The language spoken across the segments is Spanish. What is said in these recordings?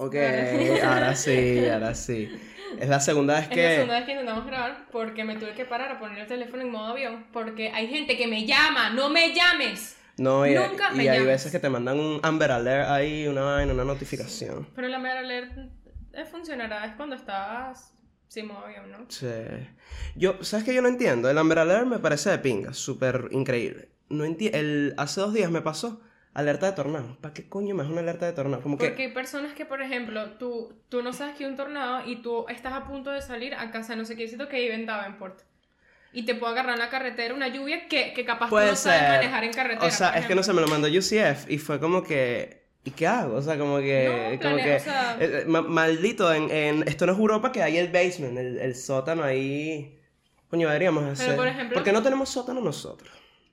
Ok, ahora sí, ahora sí. Es la segunda vez Es la que... segunda vez que intentamos grabar porque me tuve que parar a poner el teléfono en modo avión porque hay gente que me llama, no me llames. No, y, Nunca me y hay llames. veces que te mandan un Amber Alert ahí, una una notificación. Pero la Amber Alert eh, funcionará es cuando estás sin modo avión, ¿no? Sí. Yo, ¿sabes qué yo no entiendo? El Amber Alert me parece de pinga, súper increíble. No enti- el Hace dos días me pasó alerta de tornado. ¿Para qué coño me es una alerta de tornado? Como que... Porque hay personas que, por ejemplo, tú, tú no sabes que hay un tornado y tú estás a punto de salir a casa no sé qué sitio que vive en Davenport. Y te puede agarrar en la carretera una lluvia que, que capaz tú Puede no sabes ser. manejar en carretera. O sea, por es que no se me lo mandó UCF y fue como que... ¿Y qué hago? O sea, como que... No, como planea- que o sea- eh, eh, ma- maldito, en, en- esto no es Europa que hay el basement, el, el sótano ahí... Coño, deberíamos hacer... por ejemplo- ¿Por qué no tenemos sótano nosotros?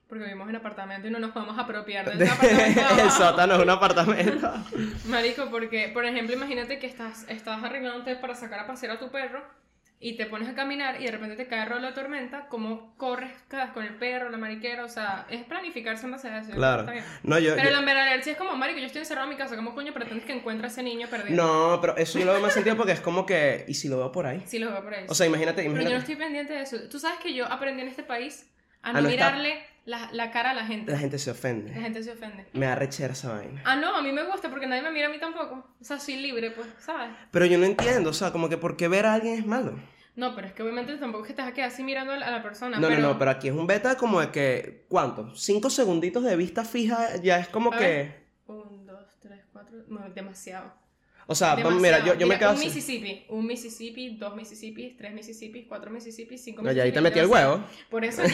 Porque vivimos en apartamento y no nos podemos apropiar del apartamento. de el sótano es un apartamento. Marico, porque, por ejemplo, imagínate que estás, estás arreglándote para sacar a pasear a tu perro y te pones a caminar y de repente te cae de tormenta, ¿cómo corres con el perro, la mariquera? O sea, es planificarse en base a eso. Claro. No, yo... Pero yo- la Alert sí es como, marico, yo estoy encerrado en mi casa, ¿cómo coño pretendes que encuentre a ese niño perdido? No, pero eso yo lo veo más sentido porque es como que... ¿Y si lo veo por ahí? Sí, lo veo por ahí. O sea, imagínate, Pero yo no imagínate. estoy pendiente de eso. Tú sabes que yo aprendí en este país a A no mirarle la, la cara a la gente. La gente se La ofende. gente se ofende. Me da rechera esa vaina. Ah, no, a mí me gusta porque nadie me mira a mí tampoco. O sea, soy libre, pues, ¿sabes? Pero yo no entiendo, o sea, como que ¿por qué ver a alguien es malo? No, pero es que obviamente tampoco es que te vas a quedar así mirando a la, a la persona. No, pero... no, no, pero aquí es un beta como de que, ¿cuánto? Cinco segunditos de vista fija ya es como A que... ver. Un, dos, tres, cuatro. No, demasiado. O sea, demasiado. mira, yo, yo me Mira, quedo Un así. Mississippi, un Mississippi, dos Mississippi, tres Mississippi, cuatro Mississippi, cinco No, ya ahí te metí el huevo. Por eso ya,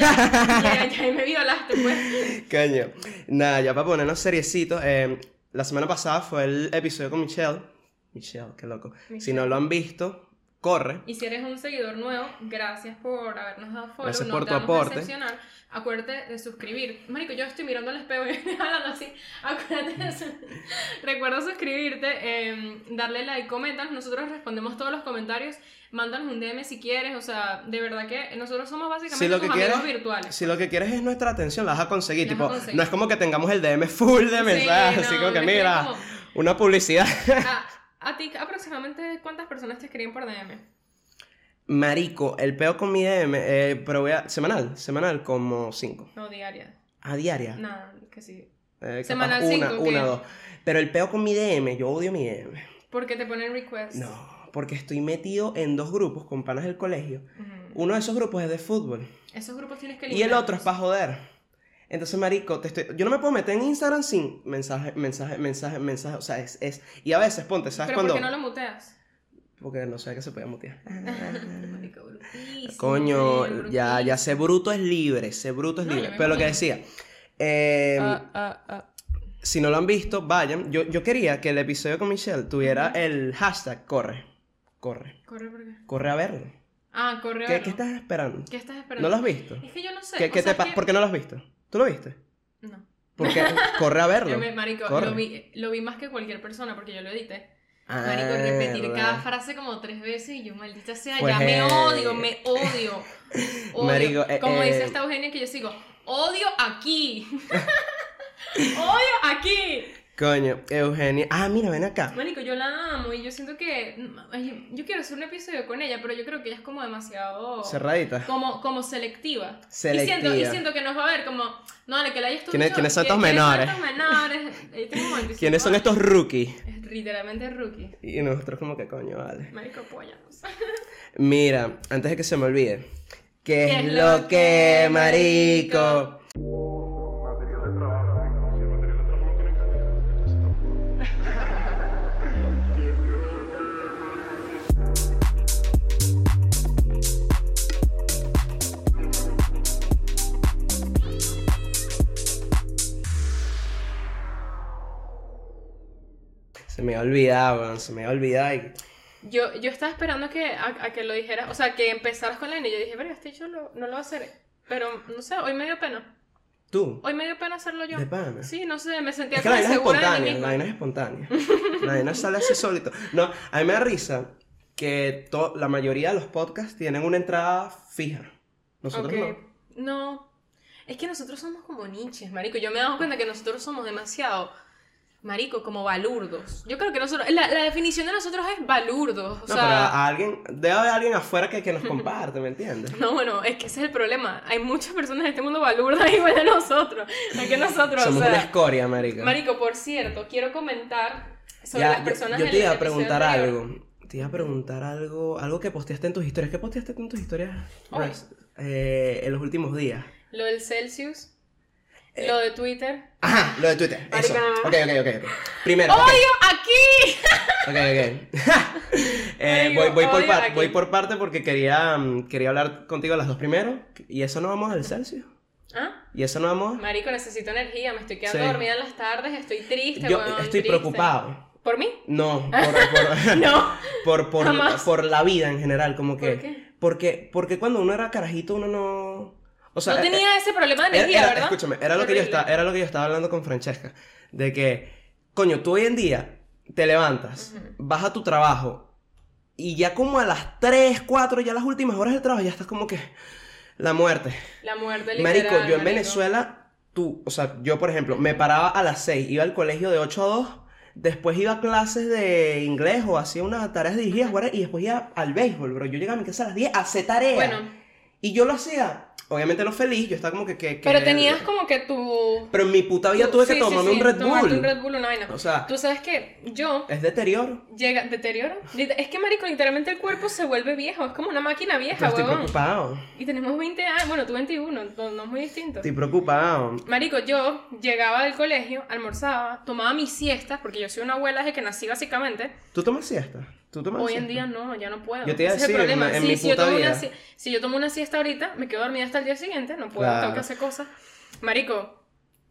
ya, ya ahí me violaste, pues. Coño. Nada, ya para ponernos seriecitos. eh, la semana pasada fue el episodio con Michelle. Michelle, qué loco. Si no lo han visto, corre. Y si eres un seguidor nuevo, gracias por habernos dado follow. Gracias no por te tu vamos a aporte. decepcionar. Acuérdate de suscribir. Marico, yo estoy mirando al espejo y hablando así. Acuérdate de su- Recuerda suscribirte, eh, darle like, comentan. Nosotros respondemos todos los comentarios. Mándanos un DM si quieres. O sea, de verdad que nosotros somos básicamente Si lo tus que amigos virtuales. si lo que quieres es nuestra atención, la vas a conseguir. La vas tipo, a conseguir. no es como que tengamos el DM full de Sí, mensajes, así como que mira, como- una publicidad. A, a ti, aproximadamente, ¿cuántas personas te escriben por DM? Marico, el peo con mi DM, eh, pero voy a, semanal, semanal como cinco. No, diaria. A diaria. Nada, que sí. Eh, Semanal una, cinco, una, ¿qué? dos. Pero el peo con mi DM, yo odio mi DM. Porque te ponen request. No, porque estoy metido en dos grupos con panas del colegio. Uno de esos grupos es de fútbol Esos grupos tienes que y el otro es para joder. Entonces, marico, te estoy... yo no me puedo meter en Instagram sin mensaje, mensaje, mensaje, mensaje. O sea, es... es... Y a veces, ponte, ¿sabes Pero cuándo? ¿por qué no lo muteas? Porque no sé que se puede mutear. Marico, brutísimo, Coño, brutísimo. ya, ya sé bruto es libre, sé bruto es No, libre. Pero lo que decía, eh, ah, ah. si no lo han visto, vayan. Yo, yo quería que el episodio con Michelle tuviera el hashtag corre, corre, Corre, ¿por qué? corre a verlo. Ah, corre. a ¿Qué, verlo. ¿Qué estás esperando? ¿Qué estás esperando? ¿No lo has visto? Es que yo no sé. ¿Qué, qué te que- ¿Por qué no lo has visto? ¿Tú lo viste? No. Porque corre a verlo. Me- marico, Corre. lo vi, lo vi más que cualquier persona porque yo lo edité. Ah, Marico, repetir verdad. cada frase como tres veces y yo, maldita sea, Pues, ya me odio, me odio. odio. Marico, eh, como eh, dice esta Eugenia que yo sigo, odio aquí. odio aquí. Coño, Eugenia. Ah, mira, ven acá. Marico, yo la amo y yo siento que. ay, yo quiero hacer un episodio con ella, pero yo creo que ella es como demasiado. Cerradita. Como, como selectiva. Selectiva. Y siento, y siento que nos va a ver como. No, vale, que la hayas ¿Quiénes- quiénes son estos menores? estos menores? Ella tiene como 25 ¿Quiénes son años. estos rookies? Es literalmente rookie. Y nosotros como que coño, vale. Marico, apóyanos. Mira, antes de que se me olvide. ¿Qué, es lo que, marico? Había olvidado, se me había olvidado. y- Yo, yo estaba esperando que, a, a que lo dijeras, o sea, que empezaras con la N yo dije, verga, este yo lo, no lo hacer. Pero, no sé, hoy me dio pena. ¿Tú? Hoy me dio pena hacerlo yo. ¿De pana? Sí, no sé, me sentía Es que la vaina es espontánea, la vaina es espontánea. La vaina sale así solito. No, a mí me da risa que to- la mayoría de los podcasts tienen una entrada fija. Nosotros Ok. no. No. Es que nosotros somos como niches, marico. Yo me he dado cuenta que nosotros somos demasiado Marico, como balurdos. Yo creo que nosotros, la, la definición de nosotros es balurdos. O No, sea, pero a alguien, debe haber alguien afuera que, que nos comparte, ¿me entiendes? no, bueno, es que ese es el problema. Hay muchas personas en este mundo balurdas igual de nosotros. Hay que nosotros, Somos o sea. una escoria, marica. Marico, por cierto, quiero comentar sobre Ya, las yo- personas yo, del te iba a preguntar algo. Te iba a preguntar algo, algo que posteaste en tus historias. ¿Qué posteaste en tus historias? Eh, en los últimos días. Lo del Celsius, Eh. lo de Twitter. Ajá, lo de Twitter. Eso. Ok, ok, ok. ok. Primero. ¡Odio aquí! Ok, ok. Eh, voy, voy, por par- voy por parte porque quería, mm, quería hablar contigo las dos primero. Y eso no vamos al Celsius. ¿Ah? Y eso no vamos. Marico, necesito energía, me estoy quedando Sí. dormida en las tardes, estoy triste. Yo weón, estoy triste. preocupado. ¿Por mí? No, por, por, No. por, por, por la vida en general. Como que. ¿Por qué? Porque, porque cuando uno era carajito, uno no. O sea, no eh, tenía ese problema de energía, era- ¿verdad? Escúchame, era lo, que yo estaba, era lo que yo estaba hablando con Francesca. De que, coño, tú hoy en día te levantas, Ujú. vas a tu trabajo y ya como a las 3, 4, ya las últimas horas del trabajo, ya estás como que la muerte. La muerte literal. Marico, yo en marico. Venezuela, tú, o sea, yo por ejemplo, me paraba a las 6, iba al colegio de 8 a 2, después iba a clases de inglés o hacía unas tareas dirigidas, y después iba al béisbol, bro. Yo llegaba a mi casa a las 10 a hacer tareas. Bueno, Y yo lo hacía, obviamente lo feliz, yo estaba como que... que- que- pero tenías como que tu... Pero en mi puta vida tu- tuve que sí, tomarme sí, un Red Bull. un Red Bull, una vaina. O sea, Tú sabes que yo es deterioro. llega deterioro. Es que marico, literalmente el cuerpo se vuelve viejo, es como una máquina Pero vieja, estoy huevón. preocupado. Y tenemos 20 años, bueno, tú 21, no, no es muy distinto. Estoy preocupado. Marico, yo llegaba del colegio, almorzaba, tomaba mis siestas, porque yo soy una abuela desde que nací básicamente. ¿Tú tomas siesta? ¿Tú tomas Hoy en día no, ya no puedo. Yo te iba a Ese es el decir, en problema. en Sí, mi si, yo puta tomo una, vida. si, si yo tomo una siesta ahorita, me quedo dormida hasta el día siguiente, no puedo, Claro. tengo que hacer cosas. Marico,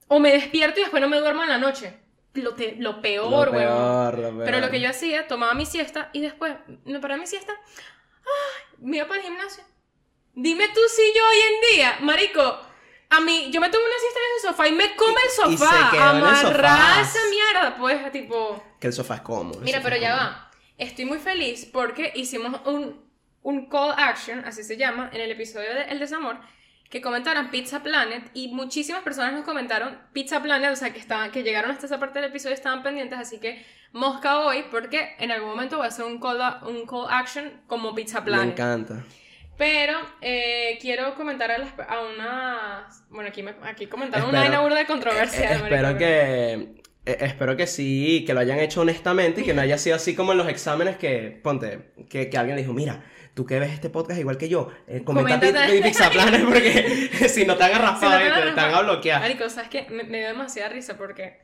o me despierto y después no me duermo en la noche. Lo, te- lo peor, Lo peor, lo peor. Pero lo que yo hacía, tomaba mi siesta y después me paraba mi siesta, ¡ay! me iba para el gimnasio. Dime tú si yo hoy en día, marico, a mí, yo me tomo una siesta en ese sofá y me come el Y- y se sofá. quedó en el sofá. esa mierda, pues, tipo... Que el sofá es cómodo. el Mira, sofá pero ya cómodo. va. Estoy muy feliz porque hicimos un, un call action, así se llama, en el episodio de El Desamor, que comentaron Pizza Planet y muchísimas personas nos comentaron Pizza Planet, o sea, que, estaban, que llegaron hasta esa parte del episodio y estaban pendientes, así que mosca hoy porque en algún momento voy a hacer un call, a- un call action como Pizza Me Planet. encanta. Pero eh, quiero comentar a, las, a unas... Bueno, aquí, me, aquí comentaron una Espero- burda de controversia. Eh, espero que. Eh, espero que sí, que lo hayan hecho honestamente y que no haya sido así como en los exámenes que, ponte, que, que alguien le dijo, mira, tú que ves este podcast igual que yo, eh, comenta Coméntate. Pi- Pi- Pizza Planet porque si no te han Si raspado no te te, te van a bloquear. Marico, ¿sabes qué? Me, me dio demasiada risa porque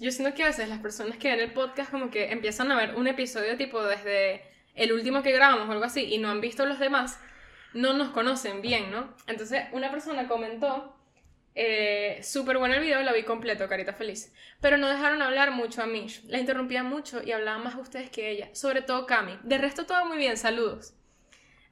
yo siento que a veces las personas que ven el podcast como que empiezan a ver un episodio tipo desde el último que grabamos o algo así y no han visto los demás, no nos conocen bien, ¿no? Entonces una persona comentó, eh, súper bueno el video, lo vi completo, carita feliz, pero no dejaron hablar mucho a Mish, la interrumpían mucho y hablaban más ustedes que ella, sobre todo Cami. De resto todo muy bien, saludos.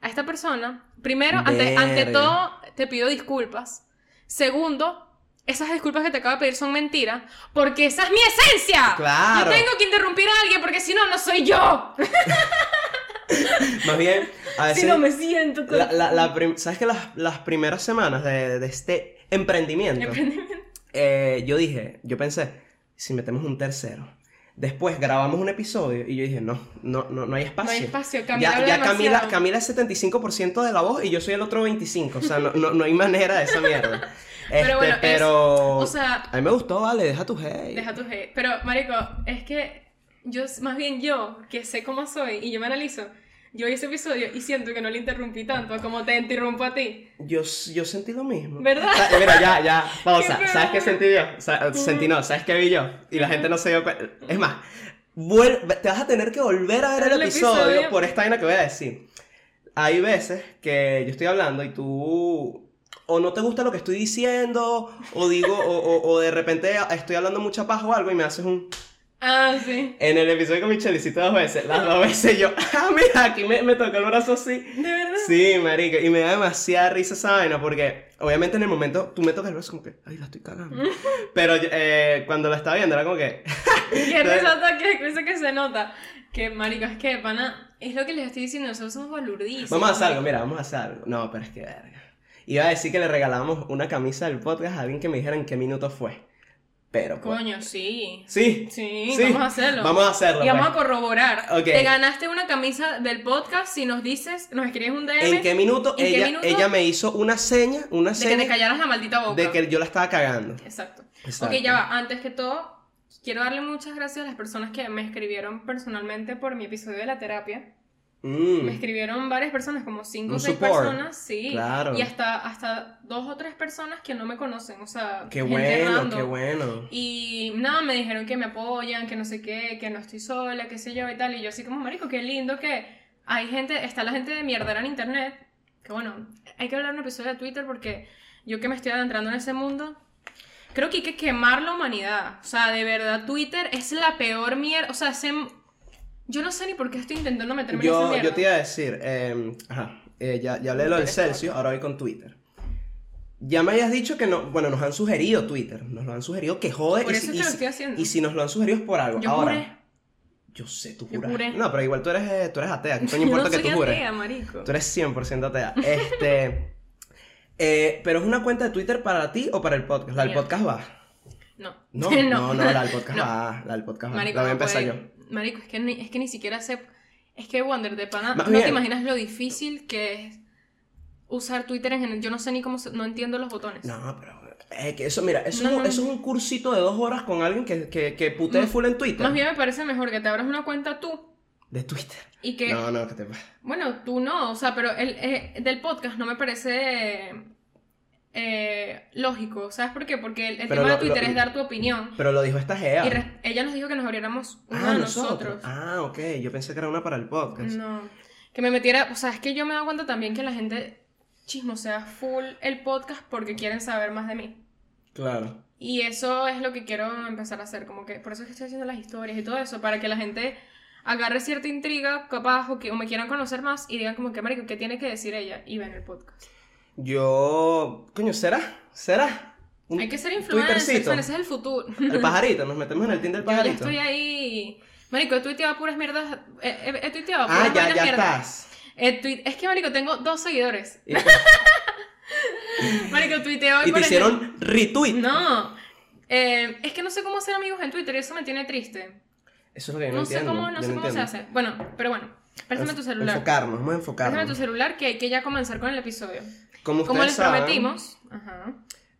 A esta persona, primero, ante, ante todo, te pido disculpas. Segundo, esas disculpas que te acabo de pedir son mentiras, porque esa es mi esencia. Claro. Yo tengo que interrumpir a alguien porque si no, no soy yo. Más bien, a veces. Si no me siento la- la- la prim- ¿Sabes que las, las primeras semanas de, de este emprendimiento, Emprendimiento. eh, yo dije, yo pensé, si metemos un tercero. Después grabamos un episodio y yo dije, no, no, no, no hay espacio. No hay espacio, Camila Ya, ya Camila. Camila es 75% de la voz y yo soy el otro 25%. O sea, no, no, no hay manera de esa mierda. Este, Pero bueno, es- pero- o sea- A mí me gustó, vale, deja tu hate. Deja tu hate. Pero, marico, es que yo, más bien yo, que sé cómo soy y yo me analizo, yo ese episodio y siento que no le interrumpí tanto como te interrumpo a ti. Yo, yo sentí lo mismo. ¿Verdad? Sa- Mira, ya, ya, pausa. Qué ¿Sabes qué sentí yo? Sa- sentí no, ¿sabes qué vi yo? Y la gente no se dio cuenta. Es más, te vas a tener que volver a ver el, El episodio, episodio. por esta vaina que voy a decir. Hay veces que yo estoy hablando y tú o no te gusta lo que estoy diciendo, o digo, o, o- o de repente estoy hablando mucha paja o algo y me haces un... Ah, sí. En el episodio con Michelle hiciste dos veces, las dos veces yo, ah, mira, aquí me, me tocó el brazo así. ¿De verdad? Sí, marica, y me da demasiada risa esa vaina porque obviamente en el momento tú me tocas el brazo como que, ay, la estoy cagando. Pero eh, cuando la estaba viendo era como que, Qué risa que, qué risa que se nota. Que, marico, es que, pana, es lo que les estoy diciendo, nosotros somos balurdísimos. vamos a hacer algo, mira, vamos a hacer algo. No, pero es que verga. Iba a decir que le regalamos una camisa del podcast a alguien que me dijera en qué minuto fue. Pero pues, Coño, sí. Sí. Sí, vamos a hacerlo. Vamos a hacerlo. Y vamos a pues. corroborar. Ok. Te ganaste una camisa del podcast si nos dices, nos escribes un DM ¿En qué minuto, ¿En qué ella, minuto? ella me hizo una seña, una de que seña te callaras la maldita boca. de que yo la estaba cagando? Exacto. Exacto. Ok, ya va. Antes que todo, quiero darle muchas gracias a las personas que me escribieron personalmente por mi episodio de la terapia. Mm, Me escribieron varias personas, como cinco o Un seis support. personas, sí. Claro. Y hasta, hasta dos o tres personas que no me conocen, o sea, qué bueno, random. qué bueno. Me dijeron que me apoyan, que no sé qué, que no estoy sola, qué sé yo y tal. Y yo así como, marico, qué lindo que hay gente, está la gente de mierda en internet. Que bueno, hay que hablar un episodio de Twitter porque yo que me estoy adentrando en ese mundo, creo que hay que quemar la humanidad. O sea, de verdad, Twitter es la peor mierda. O sea, ese... yo no sé ni por qué estoy intentando meterme en esa Yo, mierda. yo te iba a decir, eh, ajá, eh, ya, ya hablé de lo del Celsius, ahora voy con Twitter. Ya me habías dicho que no, bueno, nos han sugerido Twitter, nos lo han sugerido que jode. Por y eso y que lo estoy haciendo. Y si nos lo han sugerido es por algo. Yo ahora, juré. yo sé, tú juras. No, pero igual tú eres, eh, tú eres atea, ¿qué coño importa no que tú jures? atea, marico. Tú eres 100% atea. Este, eh, pero es una cuenta de Twitter para ti o para el podcast. La del podcast va. No. No, no, no, la del podcast No. va. La del podcast va. La voy a no empezar yo. Marico, es que, ni, es que ni siquiera sé. Es que Wander de pana. No bien. te imaginas lo difícil que es usar Twitter en general. Yo no sé ni cómo. se- no entiendo los botones. No, pero eh, que eso, mira, eso, No, es, un- no. eso es un cursito de dos horas con alguien que, que, que putee full en Twitter. Más bien me parece mejor que te abras una cuenta tú De Twitter. y que. No, no, que te pasa. Bueno, tú no, o sea, pero el eh, del podcast no me parece. eh, lógico, ¿sabes por qué? Porque el, tema lo- de Twitter lo- es dar tu opinión. Pero lo dijo esta Gea. Y re- ella nos dijo que nos abriéramos una ah, de nosotros. nosotros. Ah, ok. Yo pensé que era una para el podcast. No. Que me metiera, o sea, es que yo me he dado cuenta también que la gente chismosea full el podcast porque quieren saber más de mí. Claro. Y eso es lo que quiero empezar a hacer, como que por eso es que estoy haciendo las historias y todo eso, para que la gente agarre cierta intriga, capaz, o que o me quieran conocer más y digan como que, marico, ¿qué tiene que decir ella? Y ven el podcast. Yo. Coño, ¿será? ¿Será? Un Hay que ser influencer, ese es el futuro. El pajarito, nos metemos en el team del Yo ya pajarito. estoy ahí. Marico, he tuiteado puras mierdas. He, he- he tuiteado ah, puras ya, vainas ya mierdas. estás. He tui- Es que, marico, tengo dos seguidores. Marico, tuiteo hoy, y te por hicieron retweet. No. Eh, es que no sé cómo hacer amigos en Twitter y eso me tiene triste. Eso es lo que yo no, No, sé entiendo. cómo, no yo sé cómo se entiendo. hace. Bueno, pero bueno. Préstame tu celular. Enfocarnos, vamos a Préstame enfocarnos. tu celular que hay que ya comenzar con el episodio. Como Como les saben, prometimos. Ajá.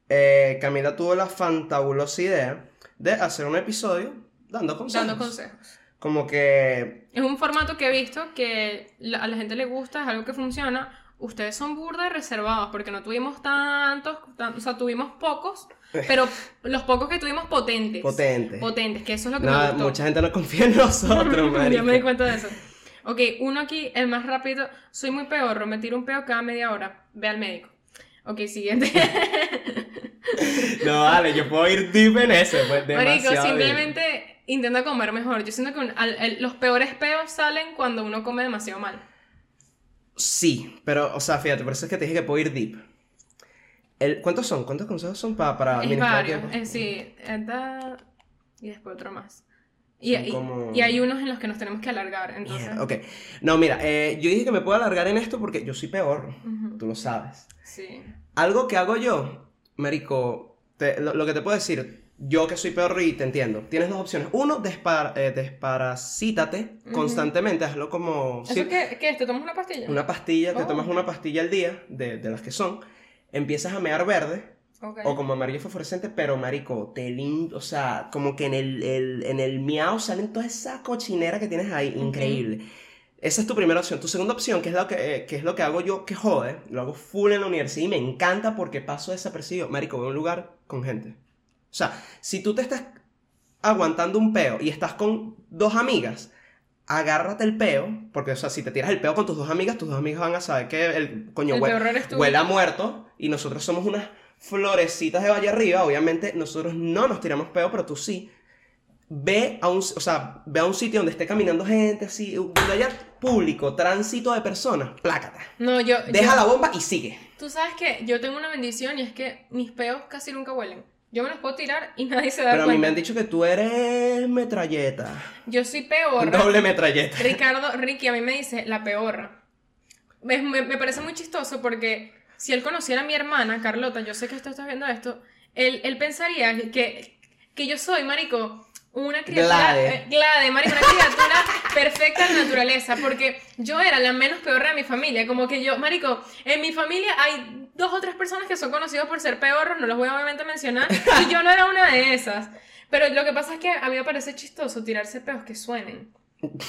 eh, Camila tuvo la fantabulosa idea de hacer un episodio dando consejos. Dando consejos. Como que Es un formato que he visto que a la gente le gusta, es algo que funciona. Ustedes son burda reservados porque no tuvimos tantos, tan- o sea, tuvimos pocos, pero los pocos que tuvimos potentes. potente. Potentes, que eso es lo que me Nada, gustó. mucha gente no confía en nosotros, ya me di cuenta de eso. Ok, uno aquí, el más rápido. Soy muy peor, me tiro un peo cada media hora. Ve al médico. Ok, siguiente. No, vale, yo puedo ir deep en ese, pues Marico, demasiado deep. Intenta comer mejor. Yo siento que un- al- el- los peores peos salen cuando uno come demasiado mal. Sí, pero, o sea, fíjate, por eso es que te dije que puedo ir deep. El, ¿Cuántos son? ¿Cuántos consejos son pa- para Es varios. eh, sí, esta- y después otro más. Y, y- como- y hay unos en los que nos tenemos que alargar. Entonces, Mierda, ok. No, mira, eh, yo dije que me puedo alargar en esto porque yo soy peor. Ujú. Tú lo sabes. sí. Algo que hago yo, Marico, te- lo, lo que te puedo decir, yo que soy peor y te entiendo, tienes dos opciones. Uno, despar, eh, desparasítate constantemente, hazlo como... ¿Eso sí, qué, qué es? ¿Te tomas una pastilla? Una pastilla, te Oh. tomas una pastilla al día, de, de las que son, empiezas a mear verde, Ok. o como amarillo fosforescente, pero marico, te lim- o sea, como que en el, el- en el miau salen toda esa cochinera que tienes ahí, increíble. Esa es tu primera opción. Tu segunda opción, que es lo que, eh, que es lo que hago yo, que jode, lo hago full en la universidad y me encanta porque paso desapercibido. Marico, voy a un lugar con gente. O sea, si tú te estás aguantando un peo y estás con dos amigas, agárrate el peo, porque, o sea, si te tiras el peo con tus dos amigas, tus dos amigas van a saber que el coño El hue- peor eres tú. huele a muerto y nosotros somos unas florecitas de Valle Arriba. Obviamente, nosotros no nos tiramos peo, pero tú sí. Ve a un, o sea, ve a un sitio donde esté caminando gente así, donde haya público, tránsito de personas, plácata. No, yo. Deja yo- la bomba y sigue. Tú sabes que yo tengo una bendición y es que mis peos casi nunca huelen. Yo me los puedo tirar y nadie se da Pero a mí cuenta. me han dicho que tú eres metralleta. Yo soy peor. Doble metralleta. Ricardo, Ricky, a mí me dice la peor. Me, me- me parece muy chistoso porque si él conociera a mi hermana, Carlota, yo sé que tú estás viendo esto, él, él pensaría que que yo soy, marico, una criatura... Glade. eh, glade, marico, una criatura perfecta de naturaleza, porque yo era la menos peor de mi familia, como que yo, marico, en mi familia hay dos o tres personas que son conocidas por ser peorros, no los voy a obviamente mencionar, y yo no era una de esas. Pero lo que pasa es que a mí me parece chistoso tirarse peos que suenen.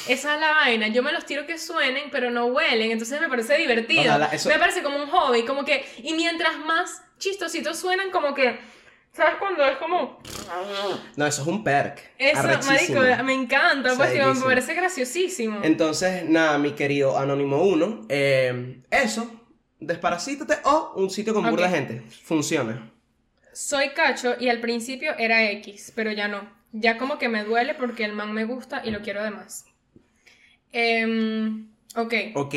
Esa es la vaina. Yo me los tiro que suenen, pero no huelen. Entonces me parece divertido. Ojalá, eso- Me parece como un hobby. Como que. Y mientras más chistositos suenan, como que. ¿Sabes cuando es como.? No, eso es un perk. Eso, marico, me encanta. Pues me parece graciosísimo. Entonces, nada, mi querido Anónimo 1, eh, eso, desparasítate o un sitio con burda Ok. gente. Funciona. Soy cacho y al principio era X, pero ya no. Ya como que me duele porque el man me gusta y lo quiero además. Em, ok. Ok.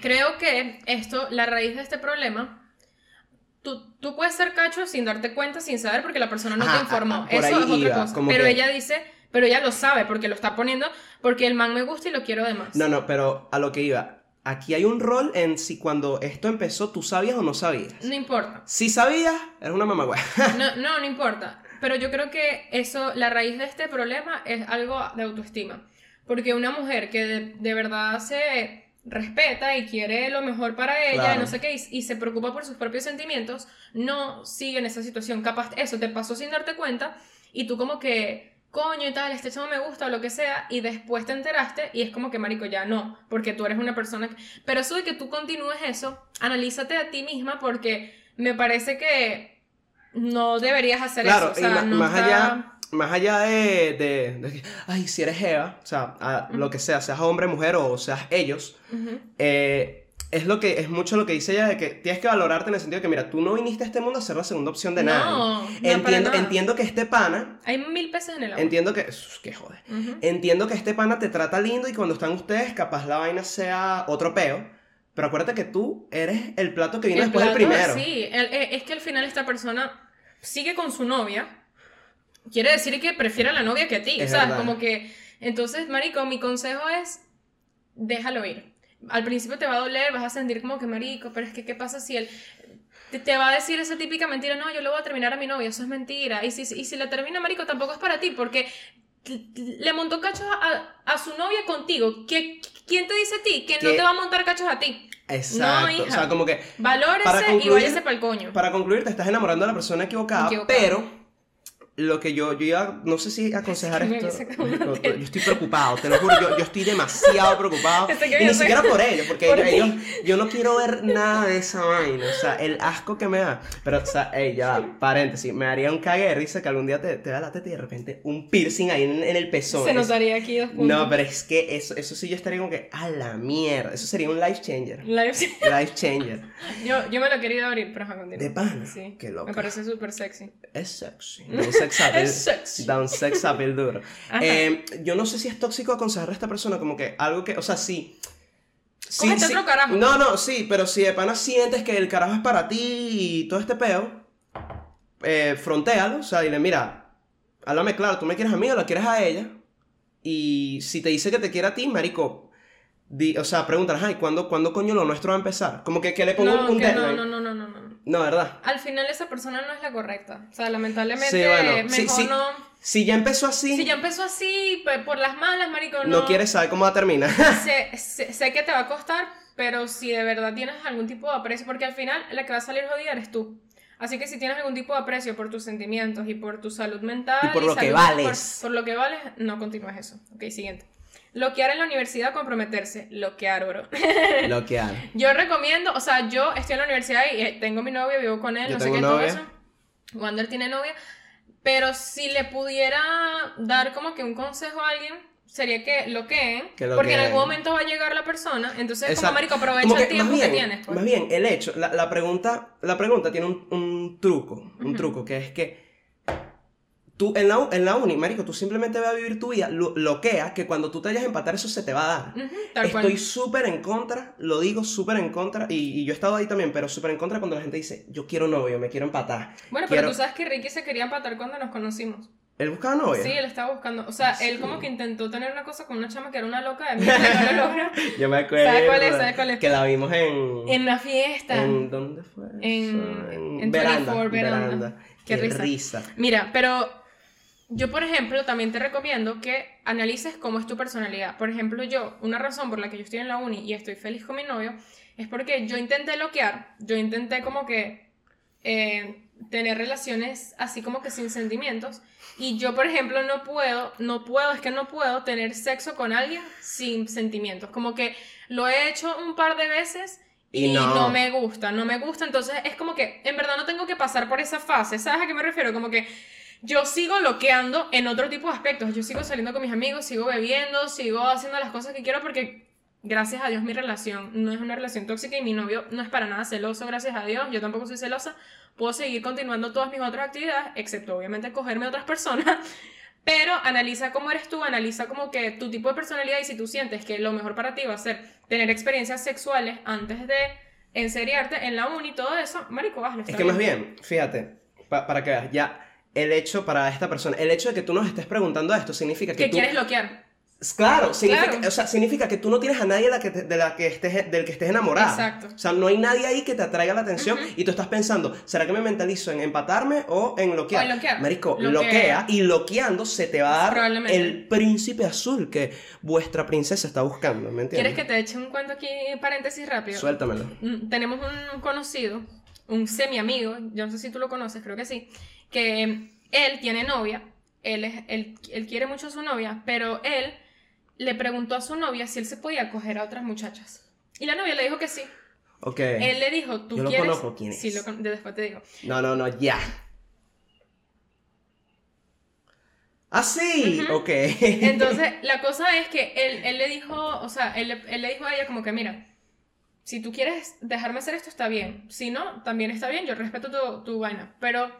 Creo que esto, la raíz de este problema, tú, tú puedes ser cacho sin darte cuenta, sin saber, porque la persona no Ajá, te informó. Eso es otra iba, cosa. Pero que- ella dice, pero ella lo sabe porque lo está poniendo, porque el man me gusta y lo quiero además. No, no, pero a lo que iba. Aquí hay un rol en si cuando esto empezó tú sabías o no sabías. No importa. Si sabías, eres una mamagüey. No, no, no importa. Pero yo creo que eso, la raíz de este problema es algo de autoestima. Porque una mujer que de, de verdad se respeta y quiere lo mejor para ella, Claro. no sé qué, y, y se preocupa por sus propios sentimientos, no sigue en esa situación. Capaz eso te pasó sin darte cuenta y tú como que, coño y tal, este chavo me gusta o lo que sea, y después te enteraste y es como que, marico, ya no, porque tú eres una persona... que- Pero eso de que tú continúes eso, analízate a ti misma porque me parece que no deberías hacer Claro, eso. O sea, más allá, más allá de, de- ay, si eres Eva, o sea, a- lo que sea, seas hombre, mujer o seas ellos, eh, es lo que es mucho lo que dice ella de que tienes que valorarte en el sentido de que mira tú no viniste a este mundo a ser la segunda opción de No, nadie no, para entiendo nada. entiendo que este pana Hay mil peces en el agua. entiendo que que jode Ujú. entiendo que este pana te trata lindo y cuando están ustedes capaz la vaina sea otro peo pero acuérdate que tú eres el plato que vino El después del primero Sí, el- eh, es que al final esta persona sigue con su novia. Quiere decir que prefiere a la novia que a ti. Es o sea, como que. Entonces, Marico, mi consejo es. Déjalo ir. Al principio te va a doler, vas a sentir como que, Marico, pero es que, ¿qué pasa si él. Te, te va a decir esa típica mentira, no, yo le voy a terminar a mi novia, eso es mentira. Y si, y si le termina, Marico, tampoco es para ti, porque le montó cachos a, a su novia contigo. ¿Qué, ¿Quién te dice a ti que no te va a montar cachos a ti? exacto hija. o sea como que Valórese y váyase para el coño. para concluir te estás enamorando de la persona equivocada, Equivocada. pero lo que yo, yo iba, no sé si aconsejar Es que me esto. una Yo, estoy preocupado, te lo juro, yo, yo estoy demasiado preocupado. Y ni sé- siquiera por ellos, porque Por ellos, yo no quiero ver nada de esa vaina, o sea, el asco que me da. Pero, o sea, ey, ya, va, paréntesis, me daría un cague de risa que algún día te, te da la teta y de repente un piercing ahí en, en el pezón. Se notaría aquí dos puntos. No, pero es que eso, eso sí yo estaría como que, a la mierda, eso sería un life changer. Live- Life changer. Yo, yo me lo he querido abrir, pero a continuar. De pana. Sí. Qué loca. Me parece súper sexy. Es sexy. Da un sex appeal. Es sexy. Da un sex appeal duro. Eh, yo no sé si es tóxico aconsejar a esta persona como que algo que, o sea, sí. sí, sí. otro carajo. No, no, sí, pero si de pana sientes que el carajo es para ti y todo este peo, eh, frontéalo, o sea, dile, mira, háblame claro, tú me quieres a mí o la quieres a ella. Y si te dice que te quiere a ti, marico, di- o sea, pregúntale, ay, ¿cuándo, ¿cuándo coño lo nuestro va a empezar? Como que, que le pongo No, un que no, deadline. no, no, no, no, no. No, ¿verdad? Al final esa persona no es la correcta. O sea, lamentablemente, Sí, bueno, mejor sí, sí. no. Si ya empezó así, Si ya empezó así, pe- por las malas, marico, no. no, quieres saber cómo va a terminar. sé, sé- sé que te va a costar, pero si de verdad tienes algún tipo de aprecio, porque al final la que va a salir jodida eres tú. Así que si tienes algún tipo de aprecio por tus sentimientos y por tu salud mental Y por lo que salud- vales. Por, por lo que vales, no continúes eso. Ok, siguiente. Bloquear en la universidad, comprometerse. Bloquear, bro. Lo que hay. Yo recomiendo, o sea, yo estoy en la universidad y eh, tengo mi novio, vivo con él, Yo no sé qué, todo novia. eso. Wander tiene novia. Pero si le pudiera dar como que un consejo a alguien, sería que lo que porque en algún momento va a llegar la persona, entonces Exacto. como marico aprovecha Como que, el tiempo bien, que tienes. pues. Más bien, el hecho, la, la pregunta, la pregunta tiene un, un truco, un truco, que es que tú en la, en la uni, marico, tú simplemente vas a vivir tu vida, lo, loquea, que cuando tú te vayas a empatar eso se te va a dar. Tal. Estoy súper en contra, lo digo súper en contra, y, y yo he estado ahí también, pero súper en contra cuando la gente dice, yo quiero novio, me quiero empatar. Bueno, quiero- pero tú sabes que Ricky se quería empatar cuando nos conocimos. ¿Él buscaba novia? Sí, él estaba buscando. O sea, él como que intentó tener una cosa con una chama que era una loca de y no lo logró. Yo me acuerdo. ¿Sabes cuál es? ¿Sabes cuál es? Que la vimos en... En la fiesta. ¿En dónde fue? En- eso? en veranda. 24 veranda. Qué Qué, risa. risa. Mira, pero yo, por ejemplo, también te recomiendo que analices cómo es tu personalidad. Por ejemplo, yo, una razón por la que yo estoy en la uni y estoy feliz con mi novio es porque yo intenté bloquear, yo intenté como que eh, tener relaciones así como que sin sentimientos. Y yo, por ejemplo, no puedo, no puedo, es que no puedo tener sexo con alguien sin sentimientos. Como que lo he hecho un par de veces y, Y no. no. me gusta, no me gusta. Entonces es como que en verdad no tengo que pasar por esa fase. ¿Sabes a qué me refiero? Como que yo sigo bloqueando en otro tipo de aspectos. Yo sigo saliendo con mis amigos, sigo bebiendo, sigo haciendo las cosas que quiero porque gracias a Dios mi relación no es una relación tóxica y mi novio no es para nada celoso, gracias a Dios. Yo tampoco soy celosa. Puedo seguir continuando todas mis otras actividades, excepto obviamente cogerme a otras personas. Pero analiza cómo eres tú, analiza como que tu tipo de personalidad y si tú sientes que lo mejor para ti va a ser tener experiencias sexuales antes de enseriarte en la uni y todo eso, marico, hazlo. Es que más bien, fíjate, pa- para que veas, ya el hecho para esta persona, el hecho de que tú nos estés preguntando esto significa que Que tú... quieres bloquear. Claro, significa, Claro. O sea, significa que tú no tienes a nadie de la que te- de la que estés, del que estés enamorada. Exacto. O sea, no hay nadie ahí que te atraiga la atención y tú estás pensando, ¿será que me mentalizo en empatarme o en bloquear? O en bloquear. Marico, Bloquea. bloquea y bloqueando se te va a dar el príncipe azul que vuestra princesa está buscando, ¿me entiendes? ¿Quieres que te eche un cuento aquí, paréntesis rápido? Suéltamelo. Mm, Tenemos un conocido, un semi amigo, yo no sé si tú lo conoces, creo que sí, que él tiene novia, él, es, él, él quiere mucho a su novia, pero él le preguntó a su novia si él se podía coger a otras muchachas. Y la novia le dijo que sí. Ok. Él le dijo, ¿tú Yo lo quieres? conozco, ¿quién es? Sí, lo con- después te digo. No, no, no, ya. Ah, sí, ok. Entonces, la cosa es que él, él le dijo, o sea, él le dijo a ella como que, mira, si tú quieres dejarme hacer esto, está bien. Si no, también está bien, yo respeto tu, tu vaina. Pero,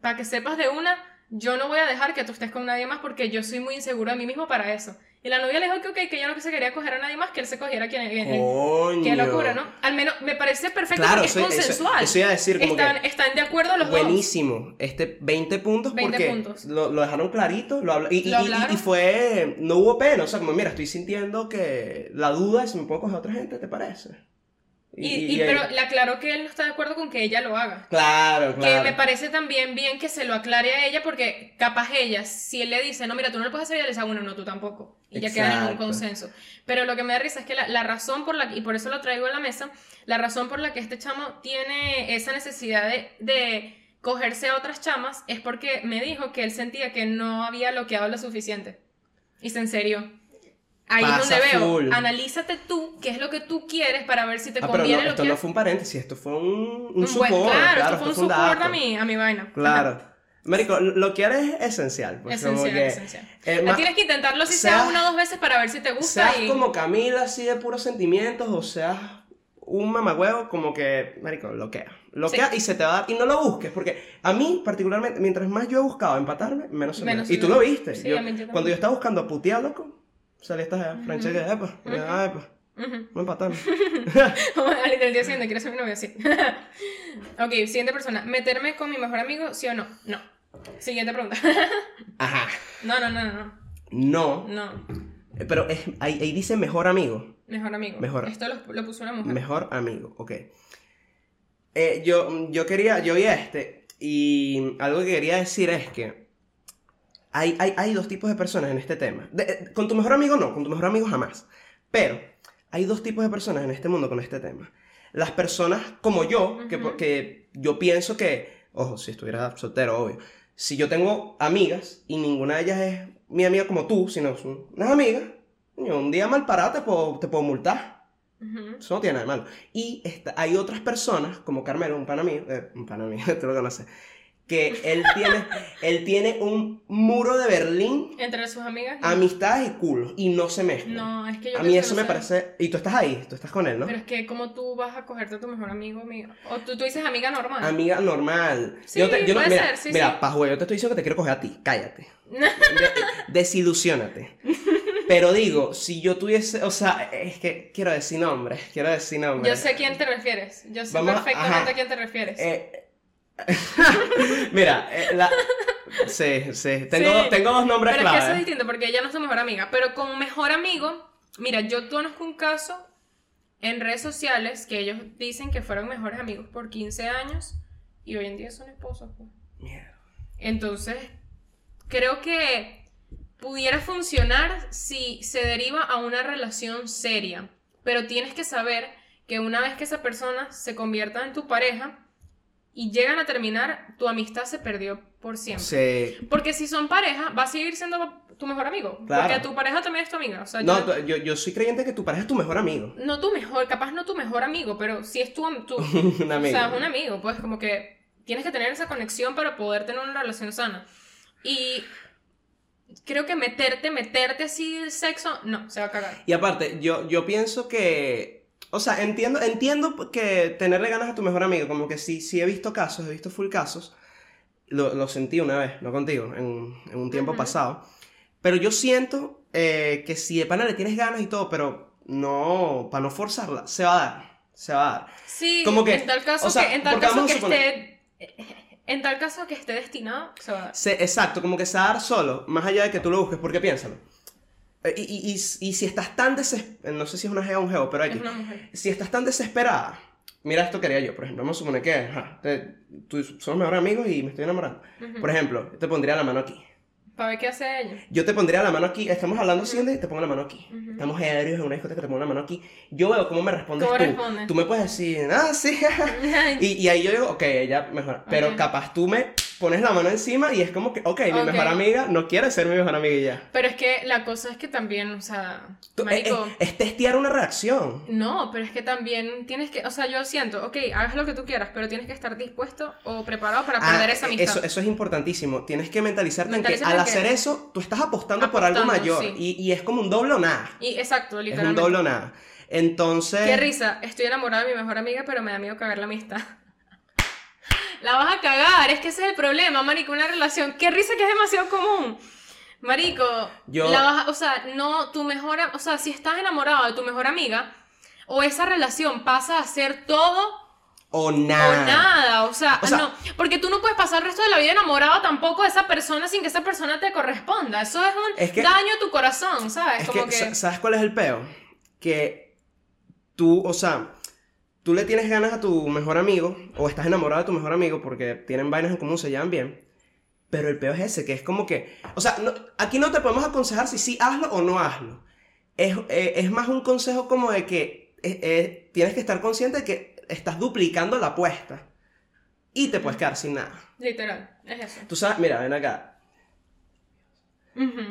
para que sepas de una, yo no voy a dejar que tú estés con nadie más porque yo soy muy inseguro de mí mismo para eso. Y la novia le dijo que, ok, que ella no se quería coger a nadie más, que él se cogiera a quien... Coño. Qué locura, ¿no? Al menos me parece perfecto Claro, porque es eso- eso- consensual. eso iba a decir, como están, que- están de acuerdo los dos. Buenísimo. Este 20 puntos 20 porque puntos. Lo, lo dejaron clarito, lo habla- y, Lo y fue no hubo pena, o sea, como mira, estoy sintiendo que la duda es si me puedo coger a otra gente, ¿te parece? Y, y- pero le aclaró que él no está de acuerdo con que ella lo haga. claro, claro. Que me parece también bien que se lo aclare a ella porque capaz ella, si él le dice, no, mira, tú no lo puedes hacer, ella le dice, ah, bueno, no, tú tampoco. Y ya quedan en un Exacto. consenso. Pero lo que me da risa es que la, la razón por la y por eso lo traigo a la mesa, la razón por la que este chamo tiene esa necesidad de, de cogerse a otras chamas es porque me dijo que él sentía que no había bloqueado lo suficiente. Y se en serio. Ahí es donde veo. full. Analízate tú qué es lo que tú quieres para ver si te Ah, pero conviene no, lo esto que no fue un paréntesis, esto fue un, un, un support. buen, claro, claro, esto fue un un support a mi, a mi vaina. Claro. Marico, lo que eres esencial. pues, como Esencial, que, esencial. eh, ma- Tienes que intentarlo si sea seas- una o dos veces para ver si te gusta seas y... como Camila, así de puros sentimientos, o seas un mamagüevo, como que, marico, loquea. Loquea Sí. y se te va a dar. Y no lo busques, porque a mí, particularmente, mientras más yo he buscado empatarme, menos se me da. Y tú lo viste. Sí, Yo- yo cuando yo estaba buscando a putear, loco, salí esta Francesca de epa, ah, epa, Ujú. no empatarme. Al del día siguiente, ¿quieres ser mi novio? Sí. ok, siguiente persona. ¿Meterme con mi mejor amigo, sí o no? No. Siguiente pregunta. Ajá. no, no, no, no. No. No. Eh, Pero es, ahí, ahí dice mejor amigo. Mejor amigo. Mejor. Esto lo, lo puso una mujer. Mejor amigo, ok. Eh, yo, yo quería, yo vi este, y algo que quería decir es que hay, hay, hay dos tipos de personas en este tema. De- eh, con tu mejor amigo no, con tu mejor amigo jamás. Pero hay dos tipos de personas en este mundo con este tema. Las personas como yo, que, Ujú. que yo pienso que, ojo, si estuviera soltero, obvio. Si yo tengo amigas y ninguna de ellas es mi amiga como tú, sino son unas amigas, un día mal parado te puedo, te puedo multar. Eso no tiene nada de malo. Y está- hay otras personas, como Carmelo, un pana mío, eh, un pana mío, tú lo conoces, que él tiene, él tiene un muro de Berlín, Entre sus amigas. no. amistades y culos, y no se mezclan. No, es que yo a mí eso me parece... Y tú estás ahí, tú estás con él, ¿no? Pero es que como tú vas a cogerte a tu mejor amigo, amigo. O tú, tú dices amiga normal. Amiga normal. Sí, yo te, yo no- puede mira, ser, sí, mira, sí. yo te estoy diciendo que te quiero coger a ti, cállate. De- desilusiónate. Pero digo, si yo tuviese, o sea, es que quiero decir nombres, quiero decir nombres. Yo sé a quién te refieres. Yo sé Vamos perfectamente ajá. a quién te refieres. Eh, Mira, eh, la... sí, sí, tengo, Sí, tengo dos nombres Pero es que eso es clave. distinto porque ella no es tu mejor amiga. Pero como mejor amigo, mira, yo conozco un caso en redes sociales que ellos dicen que fueron mejores amigos por 15 años y hoy en día son esposos. pues. Mierda. Entonces, creo que pudiera funcionar si se deriva a una relación seria, pero tienes que saber que una vez que esa persona se convierta en tu pareja y llegan a terminar, tu amistad se perdió por siempre. Sí. Porque si son pareja, va a seguir siendo tu mejor amigo. Claro. Porque tu pareja también es tu amiga. O sea, No, yo- yo, yo soy creyente que tu pareja es tu mejor amigo. no tu mejor, capaz no tu mejor amigo, pero si es tu, tu Un amigo. O sea, es un amigo, pues como que tienes que tener esa conexión para poder tener una relación sana. Y creo que meterte, meterte así de sexo, no, se va a cagar. Y aparte, yo, yo pienso que. O sea, entiendo, entiendo que tenerle ganas a tu mejor amigo, como que sí, sí he visto casos, he visto full casos. Lo, lo sentí una vez, no contigo, en, en un tiempo pasado. Pero yo siento eh, que si de pana le tienes ganas y todo, pero no, para no forzarla, se va a dar. Se va a dar. Sí, Como que, en tal caso o sea, que, en tal caso que suponer- esté, en tal caso que esté destinado, se va a dar. Se- exacto, como que se va a dar solo, más allá de que tú lo busques, porque piénsalo. Eh, Y, y, y, y si estás tan desesperada, no sé si es una geo o un geo, pero Es aquí, una mujer. si estás tan desesperada, mira esto que haría yo, por ejemplo, vamos a suponer que ajá, te- tú somos mejores amigos y me estoy enamorando. Ujú. Por ejemplo, yo te pondría la mano aquí. Para ver qué hace ella. Yo te pondría la mano aquí, estamos hablando así y te pongo la mano aquí. Ujú. Estamos ebrios en una discoteca, te pongo la mano aquí. Yo veo cómo me respondes ¿Cómo tú. responde? Tú me puedes decir, ah, sí. y, y ahí yo digo, ok, ella mejor. Pero capaz tú me pones la mano encima y es como que, ok, mi Ok. mejor amiga no quiere ser mi mejor amiga y ya. Pero es que la cosa es que también, o sea, Tú- marico... es, es- es testear una reacción. No, pero es que también tienes que, o sea, yo siento, ok, hagas lo que tú quieras, pero tienes que estar dispuesto o preparado para Ah, perder esa amistad. Eso, eso es importantísimo. Tienes que mentalizarte en que al en que- hacer eso, tú estás apostando, por algo Apostando, mayor. sí. Y, y es como un doble o nada. Y exacto, Es un literalmente. doble o nada. Entonces. Qué risa, estoy enamorada de mi mejor amiga, pero me da miedo cagar la amistad. La vas a cagar, es que ese es el problema, marico, una relación. Qué risa que es demasiado común. Marico, Yo- la vas a- o sea, no, tu mejor, o sea, si estás enamorado de tu mejor amiga, o esa relación pasa a ser todo O nada. o nada, o sea, O sea- no, porque tú no puedes pasar el resto de la vida enamorado tampoco de esa persona sin que esa persona te corresponda. Eso es un Es que- daño a tu corazón, ¿sabes? Es Como que, que, sa- ¿sabes cuál es el peo? Que tú, o sea, tú le tienes ganas a tu mejor amigo, o estás enamorado de tu mejor amigo porque tienen vainas en común, se llevan bien. Pero el peo es ese, que es como que. O sea, no- aquí no te podemos aconsejar si sí hazlo o no hazlo. Es, eh, es más un consejo como de que eh, eh, tienes que estar consciente de que estás duplicando la apuesta. Y te puedes quedar sin nada. literal, es eso. Tú sabes, mira, ven acá.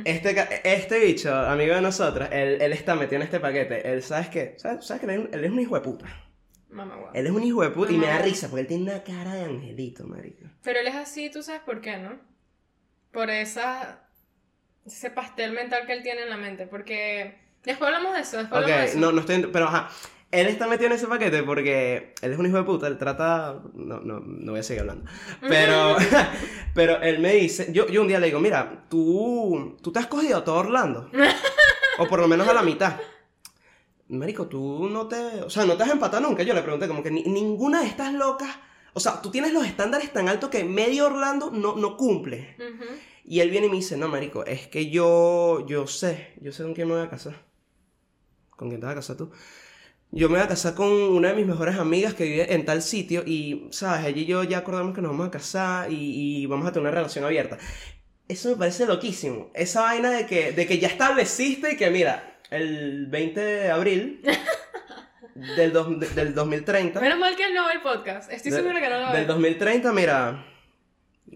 Este, este bicho, amigo de nosotras, él, él está metido en este paquete. Él, ¿sabes qué? ¿Sabes, sabes que él, él es un hijo de puta? Mamá. Él es un hijo de puta y me da risa porque él tiene una cara de angelito, marico. Pero él es así, tú sabes por qué, ¿no? Por esa ese pastel mental que él tiene en la mente, porque después hablamos de eso, después hablamos de eso. no, no estoy... Pero ajá, él está metido en ese paquete porque él es un hijo de puta, él trata... No, no, no voy a seguir hablando. Pero, pero él me dice... Yo, yo un día le digo, mira, tú, tú te has cogido a todo Orlando. o por lo menos a la mitad. Marico, tú no te... O sea, no te has empatado nunca. Yo le pregunté como que ni- ninguna de estas locas... O sea, tú tienes los estándares tan altos que medio Orlando no, no cumple. Y él viene y me dice, no, marico, es que yo, yo sé, yo sé con quién me voy a casar. ¿Con quién te vas a casar tú? Yo me voy a casar con una de mis mejores amigas que vive en tal sitio y, ¿sabes? Ella y yo ya acordamos que nos vamos a casar y, y vamos a tener una relación abierta. Eso me parece loquísimo. Esa vaina de que, de que ya estableciste y que, mira, el 20 de abril del, dos- de- del 2030... Menos mal que no el podcast, estoy de- segura que no lo ve. Del 2030, mira,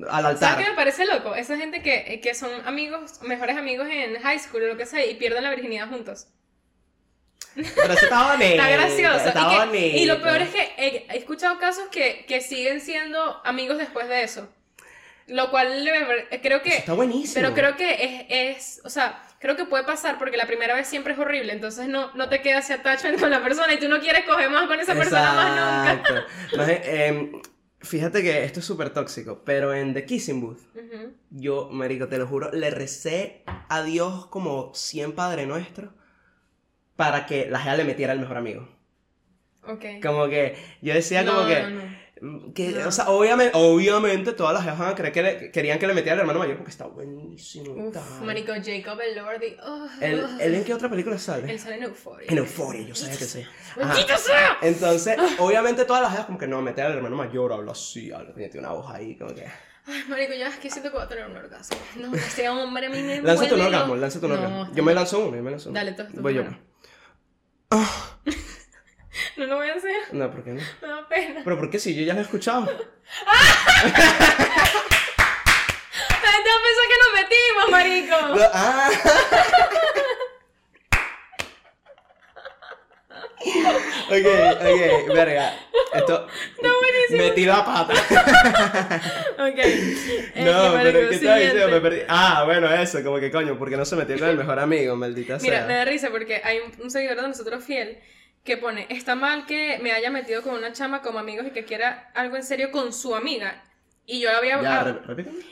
al altar. ¿Sabes qué me parece loco? Esa gente que, que son amigos, mejores amigos en high school o lo que sea, y pierden la virginidad juntos. Pero eso está bonito. Está gracioso. Está y, que- bonito. y lo peor es que he, he escuchado casos que, que siguen siendo amigos después de eso. Lo cual creo que... Eso está buenísimo. Pero creo que es, es, o sea, creo que puede pasar porque la primera vez siempre es horrible, entonces no, no te queda ese attachment con la persona y tú no quieres coger más con esa persona más nunca. Entonces, em, fíjate que esto es súper tóxico, pero en The Kissing Booth, yo, marico, te lo juro, le recé a Dios como 100 Padre Nuestro para que la jeva le metiera al mejor amigo. Ok. Como que yo decía No, como que... no, no. Que No. O sea, obviamente, obviamente todas las jevas van a creer que le- querían que le metiera al hermano mayor porque está buenísimo. Uf, tal. marico, Jacob Elordi. Oh, ¿Él, oh. ¿Él en qué otra película sale? Él sale en Euphoria. En Euphoria, yo sabía que sí. Ajá. ¡Maldito sea! Entonces, obviamente todas las jevas como que no, meter al hermano mayor, habla así, habla, tiene una voz ahí, como que... Ay, marico, ya es que siento que voy a tener un orgasmo. No, ese hombre a mí me Lánzate un orgasmo, lánzate un No, orgasmo. Yo me lanzo uno, yo me lanzo uno. Dale, tú, tú Voy yo. primero. No lo voy a hacer, No, ¿por qué no? me da pena. Pero ¿por qué si yo ya lo he escuchado? A pensar que nos metimos, marico. Ah. ok, ok, verga. Esto. Metí la pata. Ok. Eh, no, pero ¿qué estaba diciendo? Me perdí. Ah, bueno, eso, como que coño, porque no se metió con el mejor amigo, maldita Mira, sea. me da risa porque hay un, un seguidor de nosotros fiel que pone, está mal que me haya metido con una chama como amigos y que quiera algo en serio con su amiga. Y yo había... Ya, ah,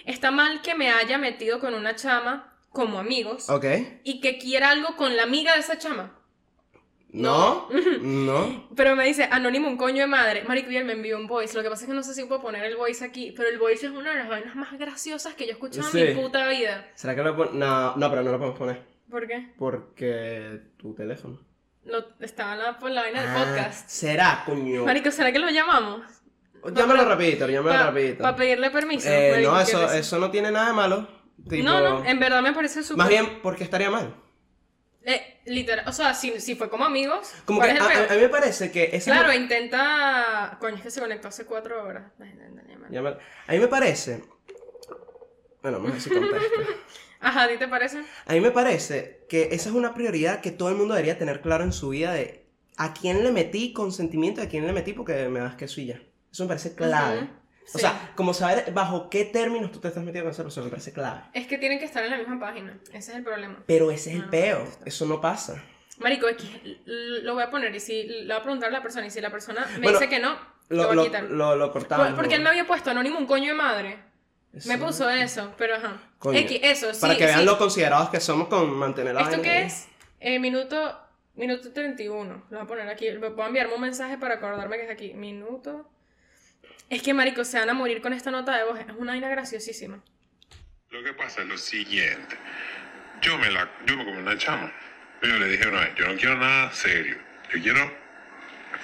está mal que me haya metido con una chama como amigos Ok. y que quiera algo con la amiga de esa chama. No, no. Pero me dice, anónimo, un coño de madre. Marico, me envió un voice. Lo que pasa es que no sé si puedo poner el voice aquí, pero el voice es una de las vainas más graciosas que yo he escuchado Sí. en mi puta vida. ¿Será que lo pon... No, no, pero no lo podemos poner. ¿Por qué? Porque tu teléfono. Lo, estaba en la, por la vaina del Ah, podcast. ¿Será, coño? Marico, ¿será que lo llamamos? Llámalo rapidito, llámalo Para rapidito. pedirle permiso. Eh, marico, no, eso, eso no tiene nada de malo. Tipo, No, no, en verdad me parece súper... Más bien, porque estaría mal. Eh, literal, o sea, si, si fue como amigos, Como ¿cuál que a, a- mí me parece que esa Claro, intenta... Coño, es que se conectó hace cuatro horas. No, no, no. A mí me parece. Bueno, vamos a ver si contesto. Ajá, ¿a ti te parece? A mí me parece que esa es una prioridad que todo el mundo debería tener claro en su vida de a quién le metí consentimiento y a quién le metí porque me das queso y ya. Eso me parece clave. Ujú, O sí. sea, como saber bajo qué términos tú te estás metiendo con esa persona me parece clave. Es que tienen que estar en la misma página. Ese es el problema. Pero ese es el Ah, peo. listo. Eso no pasa. Marico, es que lo voy a poner y si le voy a preguntar a la persona y si la persona me Bueno, dice que no, lo, Lo, voy a lo, quitar. lo, lo cortamos. Por- porque él me había puesto anónimo un coño de madre. Me puso eso, pero ajá. Coño. X, eso, sí. Para que vean sí. lo considerados que somos con mantener la ¿Esto qué es? Eh, minuto, minuto 31. Lo voy a poner aquí. Voy a enviarme un mensaje para acordarme que es aquí. Minuto. Es que, marico, se van a morir con esta nota de voz. Es una vaina graciosísima. Lo que pasa es lo siguiente. Yo me la, yo me como una chama. Pero le dije una vez, yo no quiero nada serio. Yo quiero,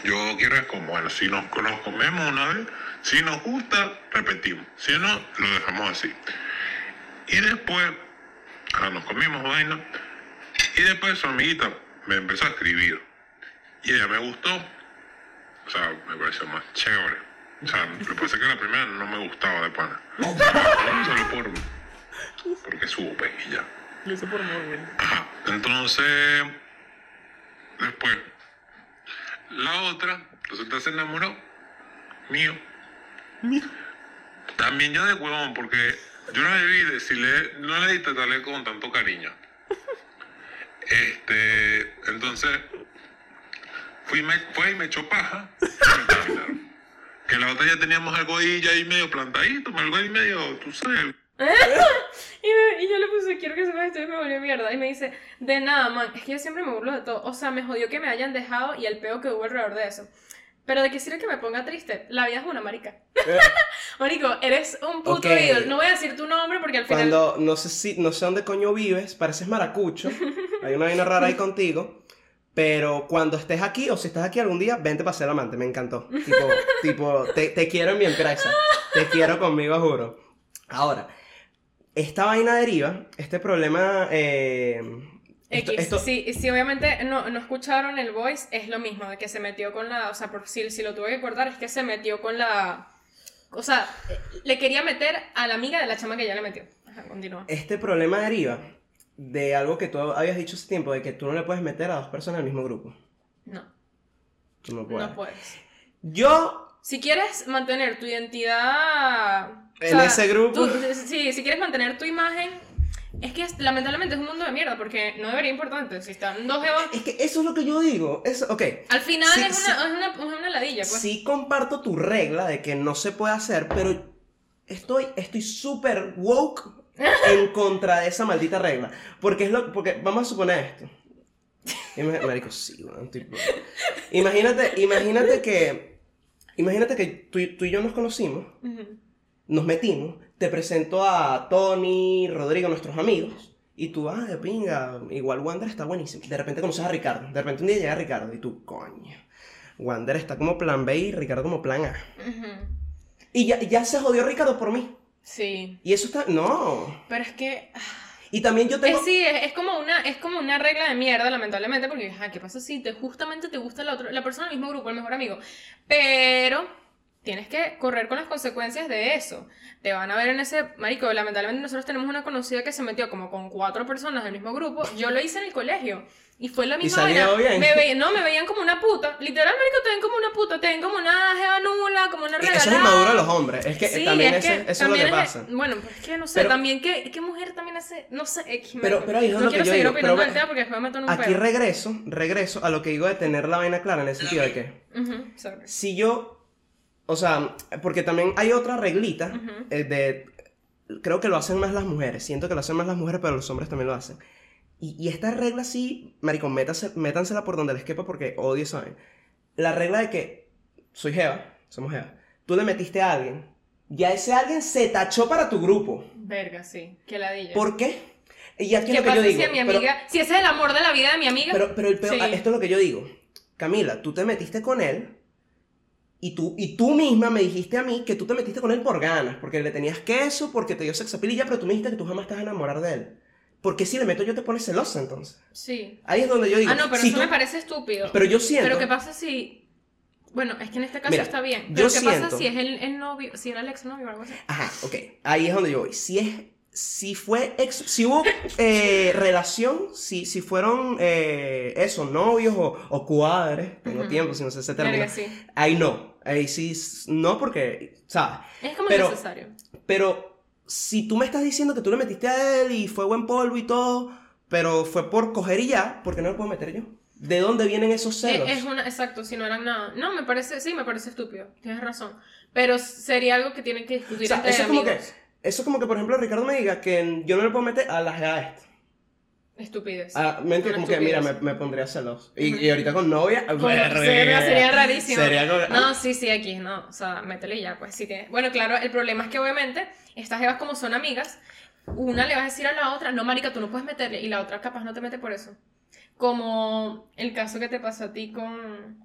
yo quiero es como, bueno, si nos, nos comemos una vez, si nos gusta, repetimos. Si no, lo dejamos así. Y después, ah, nos comimos vaina. Y después su amiguita me empezó a escribir. Y ella me gustó. O sea, me pareció más chévere. O sea, lo que pasa es que la primera no me gustaba de pana. Solo por. Porque supe y ya. Ajá. Entonces. Después. La otra, resulta se enamoró. Mío. También yo de huevón, porque yo no le vi decirle, no le di tratarle con tanto cariño. Este, entonces, fui, me, fue y me echó paja. Que la otra ya teníamos algo ahí, ya ahí medio plantadito, algo ahí medio, tú sabes, Y, me- y yo le puse, quiero que sepas esto y me volvió mierda. Y me dice, de nada, man, es que yo siempre me burlo de todo. O sea, me jodió que me hayan dejado y el peo que hubo alrededor de eso. Pero de qué sirve que me ponga triste. La vida es una marica. Marico, eres un puto Ok. ídolo. No voy a decir tu nombre porque al final. Cuando no sé si no sé dónde coño vives, pareces maracucho. Hay una vaina rara ahí contigo. Pero cuando estés aquí, o si estás aquí algún día, vente para ser amante, me encantó. Tipo, tipo te, te quiero en mi empresa. Te quiero conmigo, juro. Ahora, esta vaina deriva, este problema. eh, X, esto- sí, sí, obviamente no, no escucharon el voice, es lo mismo, de que se metió con la, o sea, por, si, si lo tuve que cortar, es que se metió con la, o sea, le quería meter a la amiga de la chama que ya le metió. Ajá, continúa. Este problema deriva de algo que tú habías dicho hace tiempo, de que tú no le puedes meter a dos personas al mismo grupo. No, Tú no puedes. no puedes. Yo, Si quieres mantener tu identidad... o En ese grupo. tú- sí, si quieres mantener tu imagen, es que es- lamentablemente es un mundo de mierda, porque no debería importarte. Si están dos es que eso es lo que yo digo. Eso, ok. al final Sí, es, sí. una, es, una, es una ladilla, pues. Sí comparto tu regla de que no se puede hacer, pero estoy estoy súper woke en contra de esa maldita regla. Porque es lo porque vamos a suponer esto. Marico, sí, weón, tipo. Imagínate, imagínate que imagínate que tú, tú y yo nos conocimos, nos metimos, te presento a Tony, Rodrigo, nuestros amigos. Y tú, ah, de pinga, igual Wander está buenísimo. De repente conoces a Ricardo. De repente un día llega Ricardo y tú, coño. Wander está como plan B y Ricardo como plan A. Y ya, ya se jodió Ricardo por mí. Sí. Y eso está. No. Pero es que. Y también yo tengo. Es, sí, es, es como una, es como una regla de mierda, lamentablemente, porque, ajá, ¿qué pasa si te, justamente te gusta la, otra, la persona del mismo grupo, el mejor amigo? Pero tienes que correr con las consecuencias de eso. Te van a ver en ese. Marico, lamentablemente nosotros tenemos una conocida que se metió como con cuatro personas del mismo grupo. Yo lo hice en el colegio. Y fue la misma vaina. bien. Me veían, no, me veían como una puta. Literal, marico, te ven como una puta. Te ven como una jeva nula, como una regalada. Eso es inmaduro de los hombres. Es que Sí, también es ese- que eso es lo también que pasa. Bueno, pues es que no sé, Pero- también que, ¿qué mujer también hace, no sé, X, Pero- pero ahí es no lo que quiero yo seguir digo, opinando pero tema porque después me meto en un Aquí pedo. regreso, regreso a lo que digo de tener la vaina clara en el sentido de que Ujú, sorry. si yo, o sea, porque también hay otra reglita eh, de, creo que lo hacen más las mujeres, siento que lo hacen más las mujeres, pero los hombres también lo hacen. Y, y esta regla sí, maricón, métase- métansela por donde les quepa porque odio vaina. La regla de que soy Jeva, somos Jeva, tú le metiste a alguien, ya ese alguien se tachó para tu grupo. Verga, sí, que ladilla. ¿Por qué? Y aquí ¿Qué es lo que pasa yo digo. si a mi pero- amiga, si ese es el amor de la vida de mi amiga? Pero, pero el peor, Sí. ah, esto es lo que yo digo. Camila, tú te metiste con él y tú, y tú misma me dijiste a mí que tú te metiste con él por ganas, porque le tenías queso, porque te dio sexapil y ya, pero tú me dijiste que tú jamás te vas a enamorar de él. Porque si le meto yo te pones celosa entonces. Sí. Ahí es donde yo digo. Ah, no, pero si eso tú- me parece estúpido. Pero yo siento. Pero ¿qué pasa si... Bueno, es que en este caso Mira, está bien. yo Pero ¿qué siento- pasa si es el, el novio, si era el ex novio o algo así? Ajá, ok. Ahí es donde yo voy. Si es. Si fue ex, si hubo eh, relación, si, si fueron eh, eso, novios o, o cuadres, tengo Ujú. tiempo, si no sé. Verga, sí. Ahí no, ahí sí, no porque, ¿sabes? Es como Pero- necesario. Pero si tú me estás diciendo que tú le metiste a él y fue buen polvo y todo, pero fue por coger y ya, ¿por qué no lo puedo meter yo? ¿De dónde vienen esos celos? Es, una, exacto, si no eran nada. No, me parece, sí, me parece estúpido. Tienes razón. Pero sería algo que tienen que discutir O sea, entre eso es como que, amigos. eso es como que, por ejemplo, Ricardo me diga que yo no le puedo meter a la jeva esta. Estupidez. Ah, me entiendes, Una como que, mira, me, me pondría celoso. Y, y ahorita con novia, Con- sería, sería rarísimo. Sería como- No, sí, sí, aquí, no. O sea, métele ya, pues sí tiene. Bueno, claro, el problema es que obviamente estas jevas como son amigas, una le va a decir a la otra, no, marica, tú no puedes meterle, y la otra capaz no te mete por eso. Como el caso que te pasó a ti con...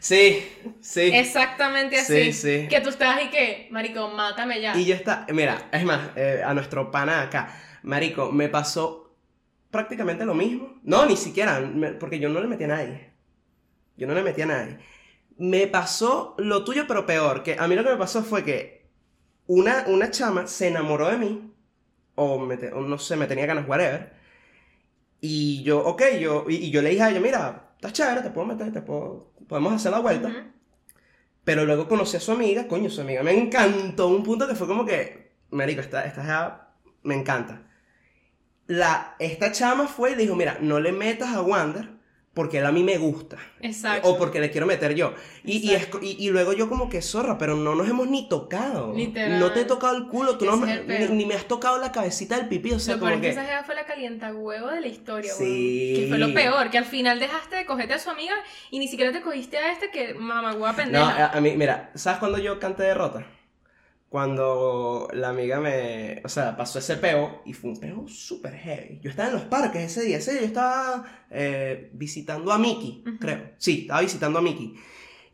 Sí, sí. Exactamente así. Sí, sí. Que tú estás y que, marico, mátame ya. Y yo está, mira, es más, eh, a nuestro pana acá, marico, me pasó prácticamente lo mismo. No, ni siquiera, porque yo no le metí a nadie. Yo no le metí a nadie. Me pasó lo tuyo, pero peor, que a mí lo que me pasó fue que una, una chama se enamoró de mí, o, me te- o no sé, me tenía ganas, whatever, y yo, ok, yo, y, y yo le dije a ella, mira, estás chévere, te puedo meter, te puedo, podemos hacer la vuelta. Pero luego conocí a su amiga, coño, su amiga me encantó. Un punto que fue como que, marico, esta, esta me encanta. La, esta chama fue y le dijo, mira, no le metas a Wander porque él a mí me gusta. Exacto. O porque le quiero meter yo. Y, y, es- y, y luego yo como que zorra, pero no nos hemos ni tocado. Literal. No te he tocado el culo, tú no el ni, ni me has tocado la cabecita del pipí, o sea, lo como que esa jeva fue la calienta huevo de la historia, Sí. weón. Que fue lo peor, que al final dejaste de cogerte a su amiga y ni siquiera te cogiste a este que mamagüeva No, pendeja. a, a mí, mira, ¿sabes cuando yo canté derrota? Cuando la amiga me, o sea, pasó ese peo y fue un peo súper heavy. Yo estaba en los parques ese día, ese día yo estaba eh, visitando a Mickey, Ujú. creo. Sí, estaba visitando a Mickey.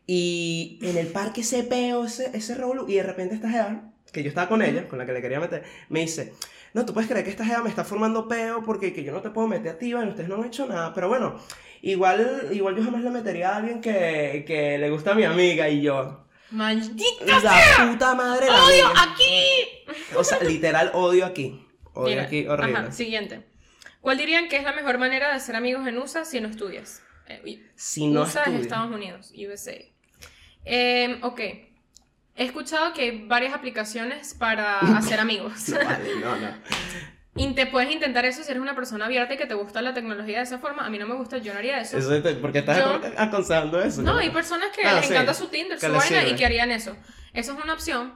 Y en el parque ese peo, ese, ese revolú, y de repente esta jeva, que yo estaba con ella, con la que le quería meter, me dice, no, tú puedes creer que esta jeva me está formando peo porque que yo no te puedo meter a ti, bueno, ustedes no han hecho nada, pero bueno, igual, igual yo jamás le metería a alguien que, que le gusta a mi amiga y yo... ¡Maldita La puta madre la odio aquí! O sea, literal odio aquí. Odio Mira, aquí horrible. Ajá, siguiente. ¿Cuál dirían que es la mejor manera de ser amigos en USA si no estudias? Eh, uy, Si no USA es. Estados Unidos, USA. Eh, ok. He escuchado que hay varias aplicaciones para hacer amigos. No, vale, no, no. Y te puedes intentar eso si eres una persona abierta y que te gusta la tecnología de esa forma. A mí no me gusta, yo no haría eso. Eso te- porque estás Yo- aconsejando eso. No, hay personas que Ah, les sí. encanta su Tinder, su vaina y que harían eso. Eso es una opción.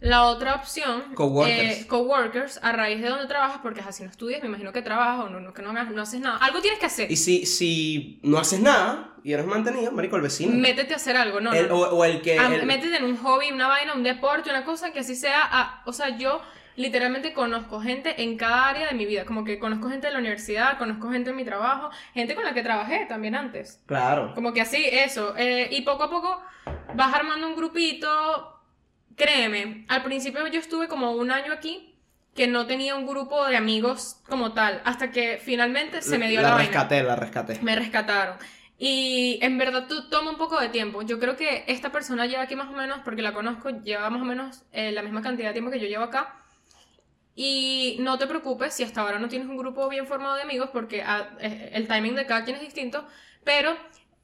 La otra opción, Coworkers. eh, coworkers, a raíz de donde trabajas, porque así no estudias, me imagino que trabajas o no, no, que no, no haces nada. Algo tienes que hacer. Y si, si no haces nada y eres mantenido, marico, el vecino. Métete a hacer algo, no, El- no. o, o el que... Ah, el- Métete en un hobby, una vaina, un deporte, una cosa que así sea. ah, o sea, yo literalmente conozco gente en cada área de mi vida. Como que conozco gente de la universidad, conozco gente en mi trabajo, gente con la que trabajé también antes. Claro. Como que así, eso. eh, y poco a poco vas armando un grupito créeme, al principio yo estuve como un año aquí que no tenía un grupo de amigos como tal, hasta que finalmente se me dio la, la vaina. rescaté, la rescaté. Me rescataron. Y en verdad tú toma un poco de tiempo. Yo creo que esta persona lleva aquí más o menos, porque la conozco, lleva más o menos eh, la misma cantidad de tiempo que yo llevo acá. Y no te preocupes si hasta ahora no tienes un grupo bien formado de amigos, porque ah, eh, el timing de cada quien es distinto. Pero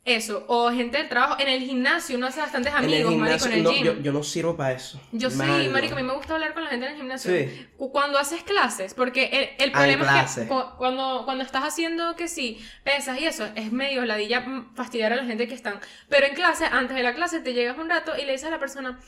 eso, o gente del trabajo, en el gimnasio uno hace bastantes En el amigos, marico, gimnasio, en el no, gym. yo, yo no sirvo para eso. Yo sí, Malo. marico, a mí me gusta hablar con la gente en el gimnasio. Sí. Cu- Cuando haces clases, porque el, el problema es que cu- cuando, cuando estás haciendo que sí, pesas y eso, es medio ladilla mm, fastidiar a la gente que están. Pero en clase, antes de la clase, te llegas un rato y le dices a la persona,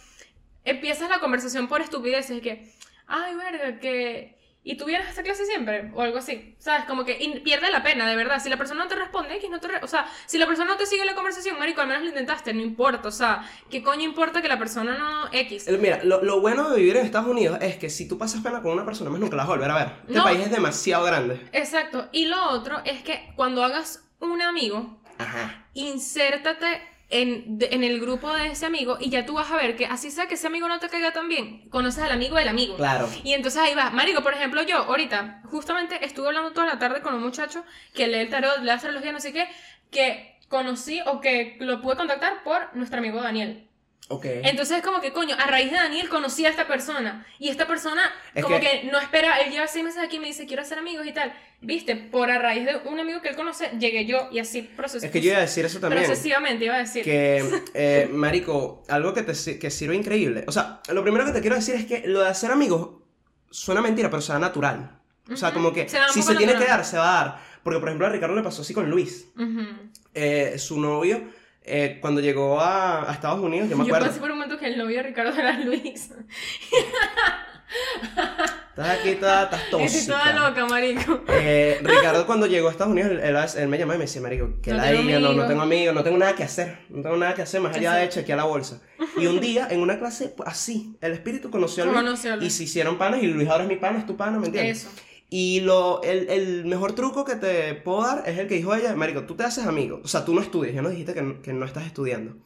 empiezas la conversación por estupideces, que, ay, verga, que... ¿Y tú vienes a esta clase siempre? O algo así, ¿sabes? Como que y pierde la pena, de verdad. Si la persona no te responde, X no te... re- O sea, si la persona no te sigue la conversación, marico, al menos lo intentaste, no importa. O sea, ¿qué coño importa que la persona no... X? Mira, lo, lo bueno de vivir en Estados Unidos es que si tú pasas pena con una persona, más nunca la vas a volver a ver. Este No. país es demasiado grande. Exacto. Y lo otro es que cuando hagas un amigo, Ajá. insértate en, de- en el grupo de ese amigo y ya tú vas a ver que así sea que ese amigo no te caiga tan bien, conoces al amigo del amigo. Claro. Y entonces ahí va. Marico, por ejemplo, yo ahorita, justamente estuve hablando toda la tarde con un muchacho que lee el tarot, lee la astrología, no sé qué, que conocí o que lo pude contactar por nuestro amigo Daniel. Ok. Entonces es como que, coño, a raíz de Daniel conocí a esta persona. Y esta persona, Es como que- que... no espera, él lleva seis meses aquí y me dice, quiero ser amigos y tal. Viste, por a raíz de un amigo que él conoce, llegué yo y así proceso. Es que yo iba a decir eso también. Procesivamente iba a decir. Que, eh, marico, algo que te que sirve increíble. O sea, lo primero que te quiero decir es que lo de hacer amigos suena mentira, pero será natural. O sea, Ujú. como que Se da si se tiene que dar, se va a dar. Porque, por ejemplo, a Ricardo le pasó así con Luis. Ujú. Eh, su novio, eh, cuando llegó a, a Estados Unidos, yo me Yo acuerdo. pensé por un momento que el novio de Ricardo era Luis. Estás aquí toda, estás Estoy toda tóxica. loca, marico. Eh, Ricardo cuando llegó a Estados Unidos, él, él- él me llamó y me decía, marico, que No la tengo no, no amigos". tengo amigos, no tengo nada que hacer, no tengo nada que hacer más allá de chequear la bolsa. Y un día, en una clase, pues, así, el espíritu conoció a Luis, Conoció a Luis. y se hicieron panas, y Luis ahora es mi pana, es tu pana, ¿me entiendes? Eso. Y lo, el, el mejor truco que te puedo dar es el que dijo ella, marico, tú te haces amigo, o sea, tú no estudias, ya nos dijiste que, no- que no estás estudiando.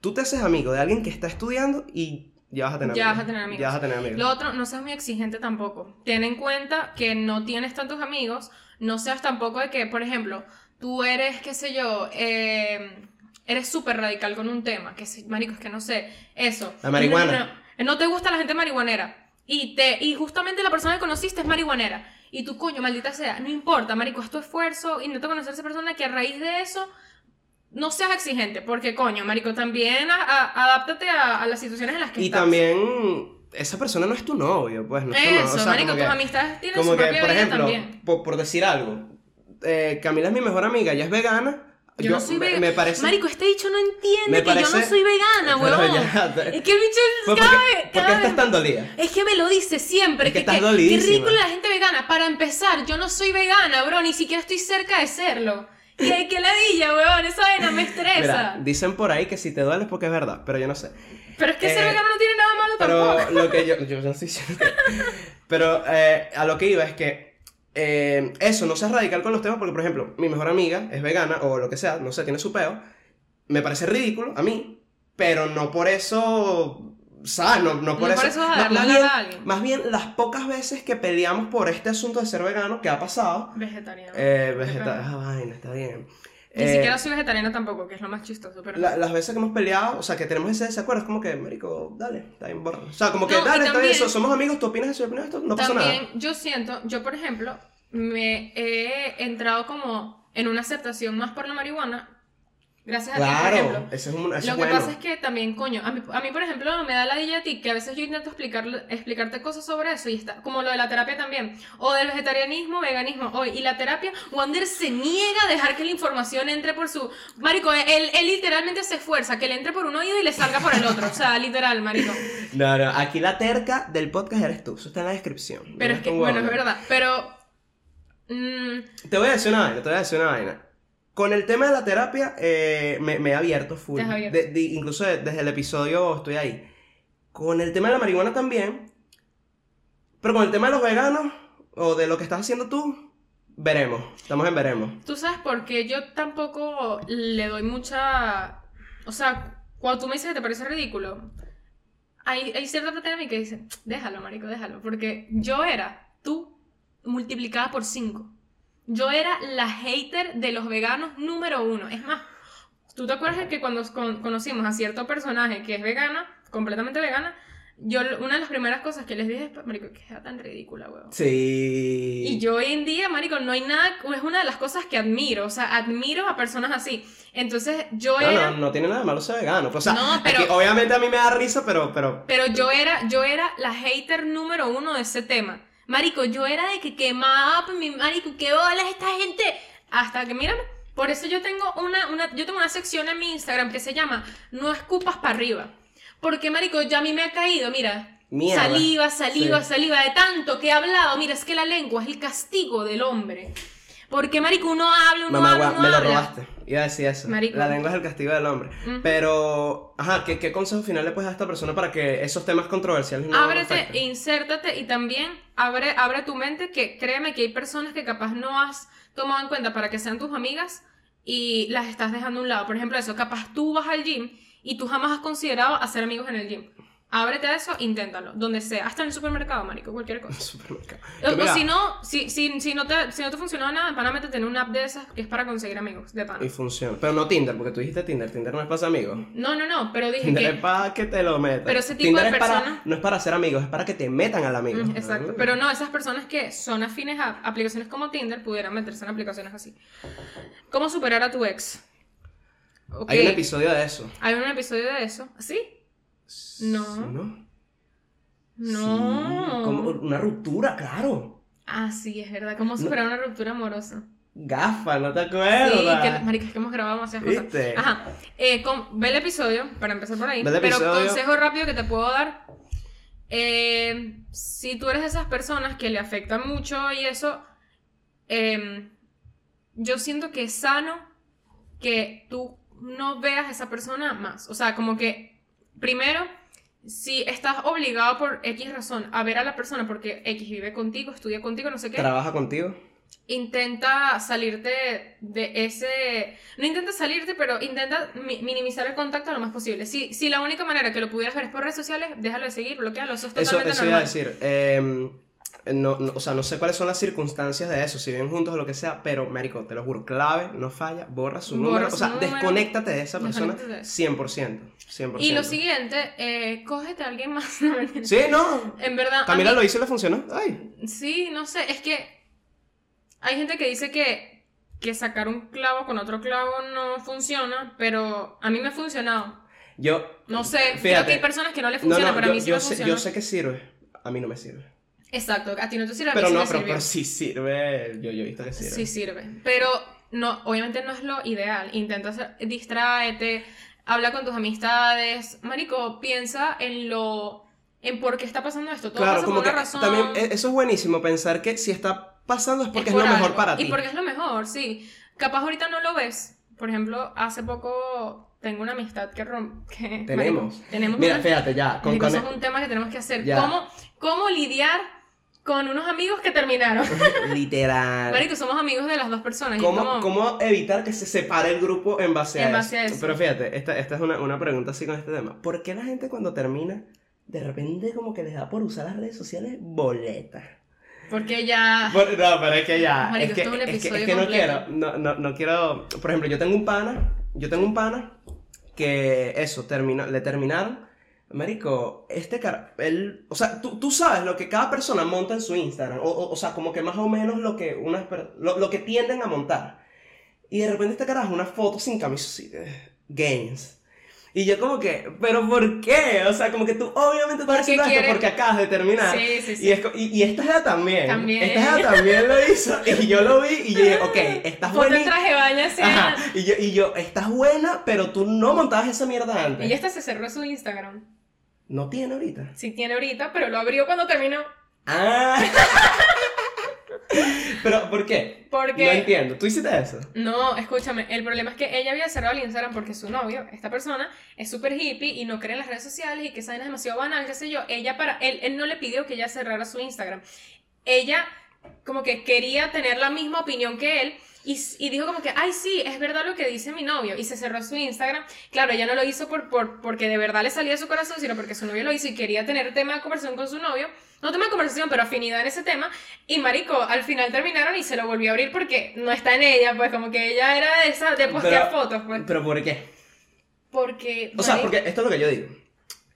Tú te haces amigo de alguien que está estudiando y ya vas a tener Ya amigos. vas a tener amigos. Ya vas a tener amigos. Lo otro, no seas muy exigente tampoco. Ten en cuenta que no tienes tantos amigos. No seas tampoco de que, por ejemplo, tú eres, qué sé yo, eh, eres súper radical con un tema. Que marico, es que no sé. Eso. La marihuana. No, no, no te gusta la gente marihuanera. Y, te, y justamente la persona que conociste es marihuanera. Y tú, coño, maldita sea. No importa, marico, es tu esfuerzo. Intenta conocer a esa persona que a raíz de eso no seas exigente, porque coño, marico, también a- a- adáptate a, a las situaciones en las que Y estás. también, esa persona no es tu novio, pues, no es tu novio. Eso, O sea, marico, tus que- amistades tienen Como su que, propia por vida ejemplo, también. por, por decir algo, eh, Camila es mi mejor amiga, ella es vegana. Yo, no soy vegana. me parece. Marico, este dicho no entiende que yo no soy vegana, Pero te- Es que el bicho Pues, cada ¿por qué- vez- ¿Por cada vez- estás tan dolida? Es que me lo dice siempre. Es que que, estás que- ridícula la gente vegana. Para empezar, yo no soy vegana, bro. Ni siquiera estoy cerca de serlo. Que, que ladilla, weón. Esa vaina me estresa. Mira, dicen por ahí que si te duele es porque es verdad, pero yo no sé. pero es que ser eh, vegano no tiene nada malo Pero tampoco. lo que yo, yo no que- Pero eh, a lo que iba es que eh, eso, no seas radical con los temas, porque por ejemplo, mi mejor amiga es vegana o lo que sea, no sé, tiene su peo. Me parece ridículo a mí, pero no por eso. ¿Sabes? No, no por No eso. por eso más, hablar bien, a alguien. más bien, las pocas veces que peleamos por este asunto de ser vegano, que ha pasado. Vegetariano. Eh, vegeta- ah, vaina, está bien. Ni Eh, siquiera soy vegetariana tampoco, que es lo más chistoso. Pero... la- las veces que hemos peleado, o sea, que tenemos ese desacuerdo, es como que, marico, dale, está bien, borra. O sea, como que, No, dale, está bien, también- so- somos amigos, tú opinas eso, yo opino esto, no pasa También nada. yo siento, yo por ejemplo, me he entrado como en una aceptación más por la marihuana. Gracias a ti, por Claro, ejemplo. ese es un, ese Lo que bueno. pasa es que también, coño, a mí, a mí, por ejemplo, me da la idea a ti que a veces yo intento explicar, explicarte cosas sobre eso y está, como lo de la terapia también, o del vegetarianismo, veganismo, hoy, y la terapia, Wander se niega a dejar que la información entre por su... Marico, él, él literalmente se esfuerza que le entre por un oído y le salga por el otro, o sea, literal, marico. No, no, aquí la terca del podcast eres tú, eso está en la descripción. Pero es que, bueno, es verdad, pero... mm, Te voy a decir una vaina, te voy a decir una vaina. Con el tema de la terapia, eh, me, me he abierto full. Abierto. De- de- incluso de- desde el episodio estoy ahí. Con el tema de la marihuana también. Pero con el tema de los veganos, o de lo que estás haciendo tú, veremos. Estamos en veremos. Tú sabes por qué yo tampoco le doy mucha. O sea, cuando tú me dices que te parece ridículo, hay, hay cierta parte de mí que dice, déjalo, marico, déjalo. Porque yo era tú multiplicada por 5. Yo era la hater de los veganos número uno. Es más, ¿tú te acuerdas que cuando con- conocimos a cierto personaje que es vegana, completamente vegana, yo una de las primeras cosas que les dije es, marico, que era tan ridícula, weón. Sí. Y yo hoy en día, marico, no hay nada, es una de las cosas que admiro, o sea, admiro a personas así. Entonces, yo No, era... no, no tiene nada de malo ser vegano. O sea, No, es pero- que obviamente a mí me da risa, pero, pero Pero yo era, yo era la hater número uno de ese tema. Marico, yo era de que quemaba, pues, mi marico, qué bolas esta gente. Hasta que, mírame, por eso yo tengo una, una, yo tengo una sección en mi Instagram que se llama No escupas para arriba. Porque, marico, ya a mí me ha caído, mira. Mierda. Saliva, saliva, Sí. saliva, de tanto que he hablado. Mira, es que la lengua es el castigo del hombre. Porque, marico, uno habla, uno Mamá, habla, uno me lo habla. robaste. Iba a decir eso. Marico. La lengua es el castigo del hombre. Pero, ajá, ¿qué, ¿qué consejo final le puedes dar a esta persona para que esos temas controversiales no Ábrete, afecten? insértate y también abre, abre tu mente que créeme que hay personas que capaz no has tomado en cuenta para que sean tus amigas y las estás dejando a un lado. Por ejemplo, eso, capaz tú vas al gym y tú jamás has considerado hacer amigos en el gym. Ábrete a eso, inténtalo, donde sea, hasta en el supermercado, marico, cualquier cosa. Supermercado. O, si no, si, si, si no te, si no te funcionó nada, pana, métete en una app de esas que es para conseguir amigos, de pana. Y funciona. Pero no Tinder, porque tú dijiste Tinder. Tinder no es para amigos. No, no, no, pero dije Tinder que... es para que te lo metan. Pero ese tipo Tinder de es para- persona- no es para ser amigos, es para que te metan al amigo. Mm, Exacto, Ah. pero no, esas personas que son afines a aplicaciones como Tinder pudieran meterse en aplicaciones así. ¿Cómo superar a tu ex? Hay un episodio de eso. Hay un episodio de eso. ¿Sí? No. Sí, ¿No? No. Sí, como una ruptura, claro. Ah, sí, es verdad. ¿Cómo superar una ruptura amorosa? Gafa, ¿no te Sí, acuerdas? que, marica, es que hemos grabado demasiadas cosas. ¿Viste? Ajá. Eh, con- ve el episodio, para empezar por ahí. Ve el Pero episodio. consejo rápido que te puedo dar. Eh, si tú eres de esas personas que le afecta mucho y eso, eh, yo siento que es sano que tú no veas a esa persona más. O sea, como que, primero, si estás obligado por X razón a ver a la persona porque X vive contigo, estudia contigo, no sé qué, ¿Trabaja contigo? intenta salirte de ese... No intenta salirte, pero intenta mi- minimizar el contacto lo más posible. Si, si la única manera que lo pudieras ver es por redes sociales, déjalo de seguir, bloquealo, eso es Eso, totalmente eso iba a normal. decir. eh, no, no, o sea, no sé cuáles son las circunstancias de eso, si viven juntos o lo que sea, pero, marico, te lo juro, clave, no falla, borra su Borra número. su o sea, número. desconéctate de esa persona Desconéctate de eso. 100%. 100%. Y lo siguiente, eh, cógete a alguien más. Sí, no. En verdad... Camila mí- lo hizo y le funcionó. Ay. Sí, no sé, es que hay gente que dice que, que sacar un clavo con otro clavo no funciona, pero a mí me ha funcionado. Yo. No sé, creo Fíjate. que hay personas que no le funciona, no, pero yo, a mí sí yo me sé, funciona. yo sé que sirve. A mí no me sirve. Exacto, a ti no te sirve, a mí Pero sí no, me pero, pero sí sirve. Yo, yo he visto que sirve. Sí sirve. Pero no, obviamente no es lo ideal. Intenta hacer, distráete, habla con tus amistades. Marico, piensa en lo. en por qué está pasando esto. Todo Claro, pasa como por que una razón. también e- eso es buenísimo, pensar que si está pasando es porque es, por lo mejor algo. para ti. Y porque es lo mejor, sí. Capaz ahorita no lo ves. Por ejemplo, hace poco tengo una amistad que rom que Tenemos. marico, tenemos Mira, una- fíjate, ya. Con, con- eso es un tema que tenemos que hacer. Ya. ¿Cómo, ¿Cómo lidiar con unos amigos que terminaron? Literal. Marico, somos amigos de las dos personas. ¿Cómo, como- cómo evitar que se separe el grupo en base a, En base a eso. Pero fíjate, esta, esta es una, una pregunta así con este tema. ¿Por qué la gente cuando termina, de repente como que les da por usar las redes sociales boletas? Porque ya. Por- no, pero es que ya. Marico, es que, esto es un es que- es que no quiero. No, no, no quiero. Por ejemplo, yo tengo un pana. Yo tengo un pana que eso, terminó, le terminaron. Marico, este cara, él, o sea, tú, tú sabes lo que cada persona monta en su Instagram, o, o, o sea, como que más o menos lo que, unas, lo, lo que tienden a montar. Y de repente este carajo, una foto sin de games. Y yo como que, ¿pero por qué? O sea, como que tú obviamente estás haciendo esto porque acabas de terminar. Sí, sí, sí. Y, es y, y esta jeva también. También. Esta jeva también lo hizo. Y yo lo vi y yo dije, ok, estás Ponte buena. en traje baño así. Ajá. Y yo, y yo, estás buena, pero tú no montabas esa mierda antes. Y esta se cerró su Instagram. No tiene ahorita. Sí tiene ahorita, pero lo abrió cuando terminó. Ah. pero, ¿por qué? Porque. No entiendo. ¿Tú hiciste eso? No, escúchame, el problema es que ella había cerrado el Instagram porque su novio, esta persona, es súper hippie y no cree en las redes sociales y que esa es demasiado banal, qué sé yo. Ella para, él, él no le pidió que ella cerrara su Instagram. Ella como que quería tener la misma opinión que él. Y, y dijo como que, ay, sí, es verdad lo que dice mi novio. Y se cerró su Instagram. Claro, ella no lo hizo por, por, porque de verdad le salía de su corazón, sino porque su novio lo hizo y quería tener tema de conversación con su novio. No tema de conversación, pero afinidad en ese tema. Y marico, al final terminaron y se lo volvió a abrir porque no está en ella, pues como que ella era de esa, de postear Pero- fotos, pues. ¿Pero por qué? Porque... O sea, marico, porque esto es lo que yo digo.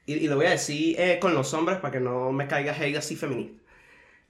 Y, y lo voy a decir eh, con los hombres para que no me caiga hate así feminista.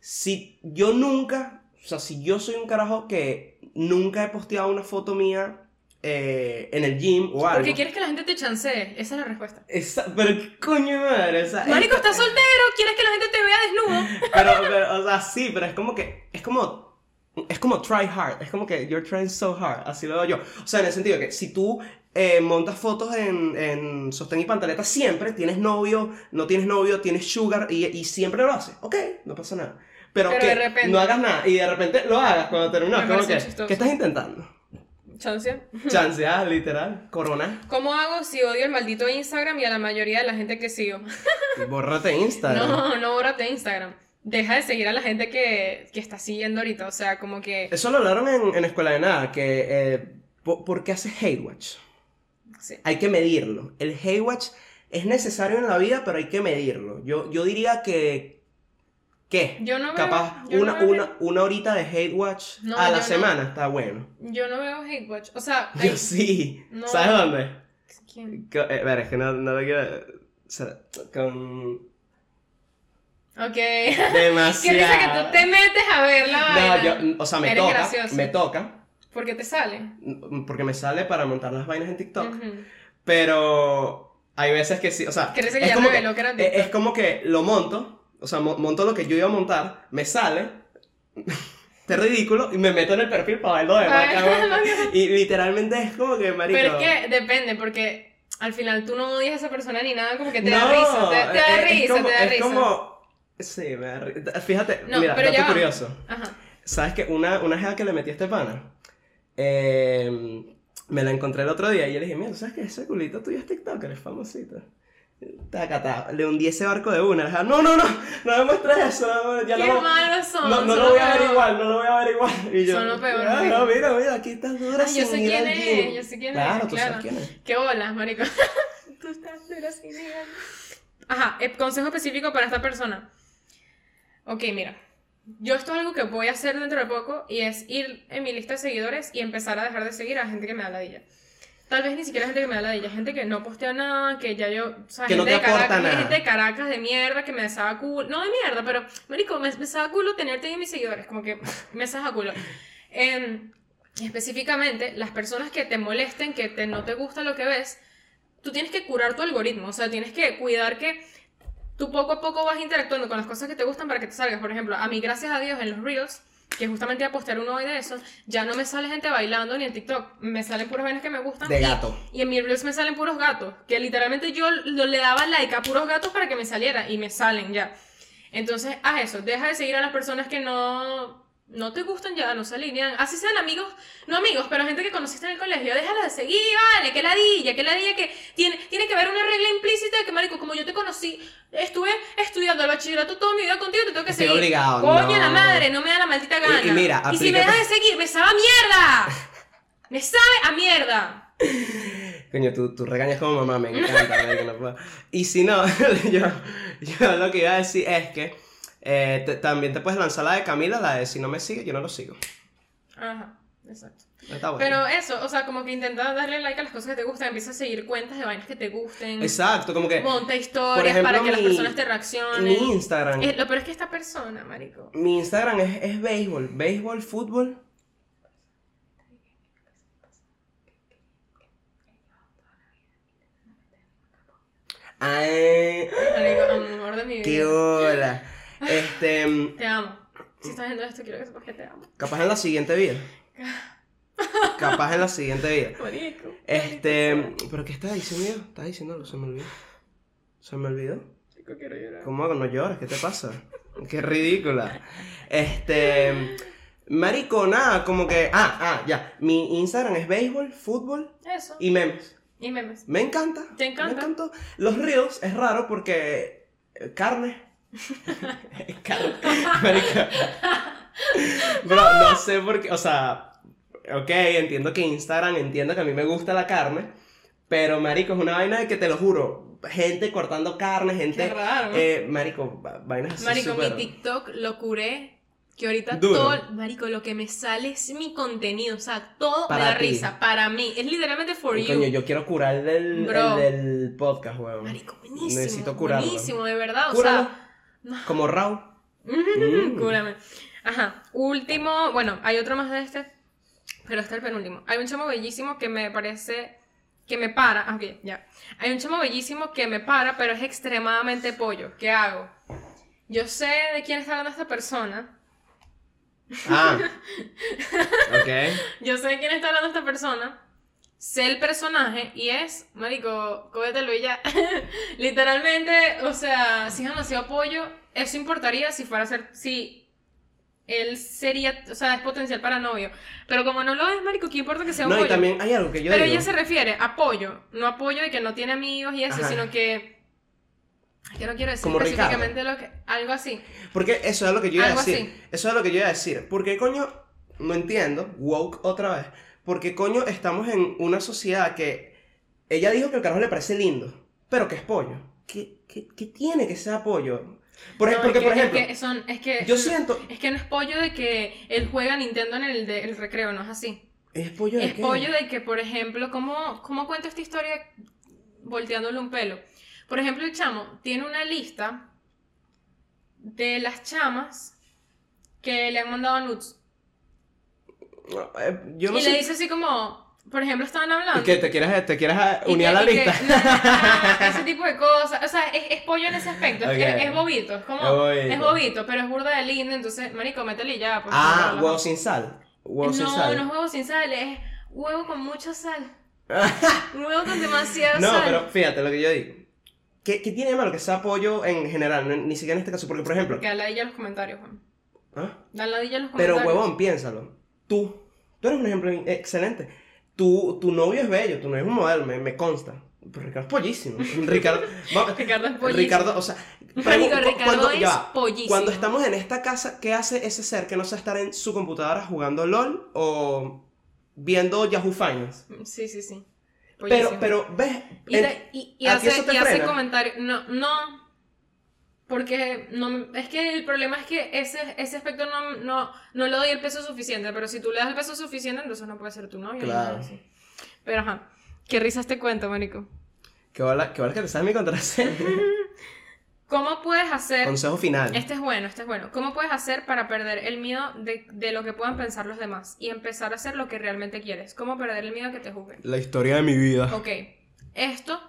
Si yo nunca, o sea, si yo soy un carajo que nunca he posteado una foto mía eh, en el gym o algo. Porque quieres que la gente te chancee. Esa es la respuesta. Esa- pero qué coño madre, o sea, Marico, estás soltero, quieres que la gente te vea desnudo. pero, pero, o sea, sí, pero es como que, es como, es como try hard, es como que you're trying so hard, así lo veo yo. O sea, en el sentido que si tú eh, montas fotos en, en sostén y pantaleta siempre, tienes novio, no tienes novio, tienes sugar y, y siempre lo haces, ok, no pasa nada. Pero, Pero que de repente- no hagas nada y de repente lo hagas cuando terminas, como que. ¿qué estás intentando? Chance. Chancear, literal, corona, ¿Cómo hago si odio el maldito Instagram y a la mayoría de la gente que sigo? bórrate Instagram. No, no bórrate Instagram. Deja de seguir a la gente que, que está siguiendo ahorita. O sea, como que. Eso lo hablaron en, en Escuela de Nada, que eh, po- ¿por qué haces hate watch? sí. Hay que medirlo. El hate watch es necesario en la vida, pero hay que medirlo. Yo, yo diría que... ¿Qué? Yo no veo- Capaz yo no una, veo una, una horita de hate watch No, a la no. semana está bueno. Yo no veo hate watch. O sea, Yo hay- sí. No. ¿Sabes dónde? ¿quién? Co- eh, ver, es que no, no lo quiero... o sea, con... Ok. ¿Qué Demasiado. dice que tú te metes a ver la No, vaina? yo, o sea, me Eres toca, gracioso. me toca, Porque te sale. porque me sale para montar las vainas en TikTok. Pero hay veces que sí, o sea, Que es, ya como reveló que era TikTok. es como que lo monto, o sea, mo- monto lo que yo iba a montar, me sale, es ridículo, y me meto en el perfil para ver lo demás, que- Y literalmente es como que, marico... Pero es que depende, porque al final tú no odias a esa persona ni nada, como que te da risa, te, te da es- es risa, como- te da es risa. como... Sí, me da risa. Fíjate, No, mira, pero dato curioso. Ajá. ¿Sabes qué? Una, una jeva que le metí a este pana, eh, me la encontré el otro día y yo le dije, mira, ¿sabes qué? Ese culito tuyo es TikToker, es famosito. Taca, taca. Le hundí ese barco de una. Dije, no, no, no, no me muestres eso. no, ya Qué no, malos son. no, no son lo voy a ver igual, no lo voy a ver igual. Y yo, Son lo peor, "Ah, no, mira, mira, aquí estás dura yo sin sé ir quién es, gym". yo sé quién es, Claro, tú claro. sabes quién es. Qué bolas, marico. Tú estás dura sin ir. Ajá, eh, consejo específico para esta persona. Ok, mira. Yo esto es algo que voy a hacer dentro de poco y es ir en mi lista de seguidores y empezar a dejar de seguir a gente que me da ladilla. Tal vez ni siquiera gente que me da ladilla, gente que no postea nada, que ya yo, o sea, Que no gente, te de Caracas, nada. gente de Caracas de mierda que me desaba culo, no de mierda, pero, marico, me, desaba culo tenerte en mis seguidores, como que me desaba culo. Em, específicamente, las personas que te molesten, que te, no te gusta lo que ves, tú tienes que curar tu algoritmo, o sea, tienes que cuidar que tú poco a poco vas interactuando con las cosas que te gustan para que te salgas. Por ejemplo, a mí, gracias a Dios, en los Reels, que justamente iba a postear uno hoy de eso, ya no me sale gente bailando ni en TikTok, me salen puras vainas que me gustan. De gato. Y, en mis Reels me salen puros gatos, que literalmente yo lo- le daba like a puros gatos para que me saliera y me salen ya. Entonces, haz eso, deja de seguir a las personas que no, no te gustan ya, no se alinean. Así sean amigos, no amigos, pero gente que conociste en el colegio, déjala de seguir, vale, que ladilla, que ladilla, que tiene, tiene que haber una regla implícita de que, marico, como yo te conocí, estuve estudiando el bachillerato toda mi vida contigo, te tengo que Estoy seguir. obligado, Coño, no. la madre, no me da la maldita gana. y mira, y si me dejas de seguir, me sabe a mierda. Me sabe a mierda. Coño, tú, tú regañas como mamá, me encanta. marico, no puedo. Y si no, yo, yo lo que iba a decir es que eh, te- también te puedes lanzar la de Camila, la de si no me sigue, yo no lo sigo. Ajá, exacto. Está bueno. Pero eso, o sea, como que intenta darle like a las cosas que te gustan, empieza a seguir cuentas de vainas que te gusten, Exacto, como que monta historias ejemplo, para que las personas te reaccionen. mi Instagram, Eh, lo peor es que esta persona, marico. mi Instagram es, es béisbol, béisbol, fútbol. Ay, Marico, amor de mi qué vida. Este, Te amo. Si estás viendo esto, quiero que sepas que te amo. capaz en la siguiente vida. Capaz en la siguiente vida. Marico. Este, pero ¿qué estás diciendo? yo? ¿Estás diciendo? Se me olvidó. Se me olvidó. Marico, quiero llorar. ¿Cómo no lloras? ¿Qué te pasa? Qué ridícula. Este. Marico, nada, como que. Ah, ah, ya. Mi Instagram es béisbol, fútbol Eso. y memes. Y memes. Me encanta. ¿Te encanta? Me encantó. Los reels es raro porque. Carne. carne. Marico. Bro, no sé por qué, o sea, ok, entiendo que Instagram, entiendo que a mí me gusta la carne, pero marico, es una vaina de que te lo juro, gente cortando carne, gente... Qué raro. eh, marico, va- vainas así Marico, súper- mi TikTok lo curé. Que ahorita Duro. todo, marico, lo que me sale es mi contenido, o sea, todo Para me da ti. risa, para mí, es literalmente for you. Coño, yo quiero curar el del, el del podcast, weón. Marico, buenísimo. Necesito curarlo. Buenísimo, de verdad, o Cúralo. sea, Como Raw. Mm. Cúrame. Ajá. Último, bueno, hay otro más de este, pero este es el penúltimo. Hay un chamo bellísimo que me parece que me para. Ah, ok, ya. Hay un chamo bellísimo que me para, pero es extremadamente pollo. ¿Qué hago? Yo sé de quién está hablando esta persona. Ah. ok. Yo sé de quién está hablando esta persona. Sé el personaje y es, marico, cógetelo y ya. Literalmente, o sea, si es demasiado pollo, eso importaría si fuera a ser, si él sería, o sea, es potencial para novio. Pero como no lo es, marico, ¿qué importa que sea un No, y también hay algo que yo Pero digo. ella se refiere a pollo, no a pollo de que no tiene amigos y eso, Ajá. sino que... que no quiero decir Como Ricardo. específicamente lo que... Algo así. Porque eso es lo que yo iba a Algo decir. así. Eso es lo que yo iba a decir. Porque coño, no entiendo, woke otra vez. Porque coño, estamos en una sociedad que ella dijo que el carajo le parece lindo, pero que es pollo. ¿Qué, qué, qué tiene que ser pollo? Por, ej- No, porque, es que, por ejemplo, Es que, son, es que yo siento. Es que no es pollo de que él juega Nintendo en el, de- el recreo, no es así. ¿Es pollo de Es qué? pollo de que, por ejemplo, ¿cómo, ¿cómo cuento esta historia volteándole un pelo? Por ejemplo, el chamo tiene una lista de las chamas que le han mandado nudes. No, eh, yo no y sé. le dice así como, por ejemplo, estaban hablando. ¿Y que te quieres, te quieres y unir que- a la que- lista? no, no, no, ese tipo de cosas. O sea, es, es pollo en ese aspecto. es- Ok. Es, es bobito. Es como. Es bobito. Es bobito, pero es burda de lindo. Entonces, marico, métele ya. por ah, huevo sin sal. Huevo sin no, sal. no es huevo sin sal, es huevo con mucha sal. huevo con demasiada No, sal. pero fíjate lo que yo digo. ¿Qué, qué tiene de malo que sea pollo en general? No- ni siquiera en este caso. Porque, por ejemplo. Que dan ladilla los comentarios, Juan. ¿Ah? Ladilla los Pero, comentarios. huevón, piénsalo. Tú, tú eres un ejemplo excelente. Tu, tu novio es bello, tu novio es un modelo, me, me consta. Pero Ricardo es pollísimo. Ricardo, Ricardo es pollísimo. Ricardo, o sea, Ricardo cuando, es ya pollísimo. Cuando estamos en esta casa, ¿qué hace ese ser que no sea estar en su computadora jugando LOL o viendo Yahoo Finance? Sí, sí, sí. Pero, Pollísimo. pero, ¿ves? Y, En- te- y- y ¿a ti hace, eso te y hace comentarios. No, no. Porque no, es que el problema es que ese, ese aspecto no, no, no le doy el peso suficiente. Pero si tú le das el peso suficiente, entonces no puede ser tu novio. Claro. así. Pero ajá. Qué risa este cuento, marico. ¿Qué bola, qué bola que te sabes mi contraseña? ¿Cómo puedes hacer. Consejo final. Este es bueno, este es bueno. ¿Cómo puedes hacer para perder el miedo de, de lo que puedan pensar los demás y empezar a hacer lo que realmente quieres? ¿Cómo perder el miedo que te juzguen? La historia de mi vida. Ok, esto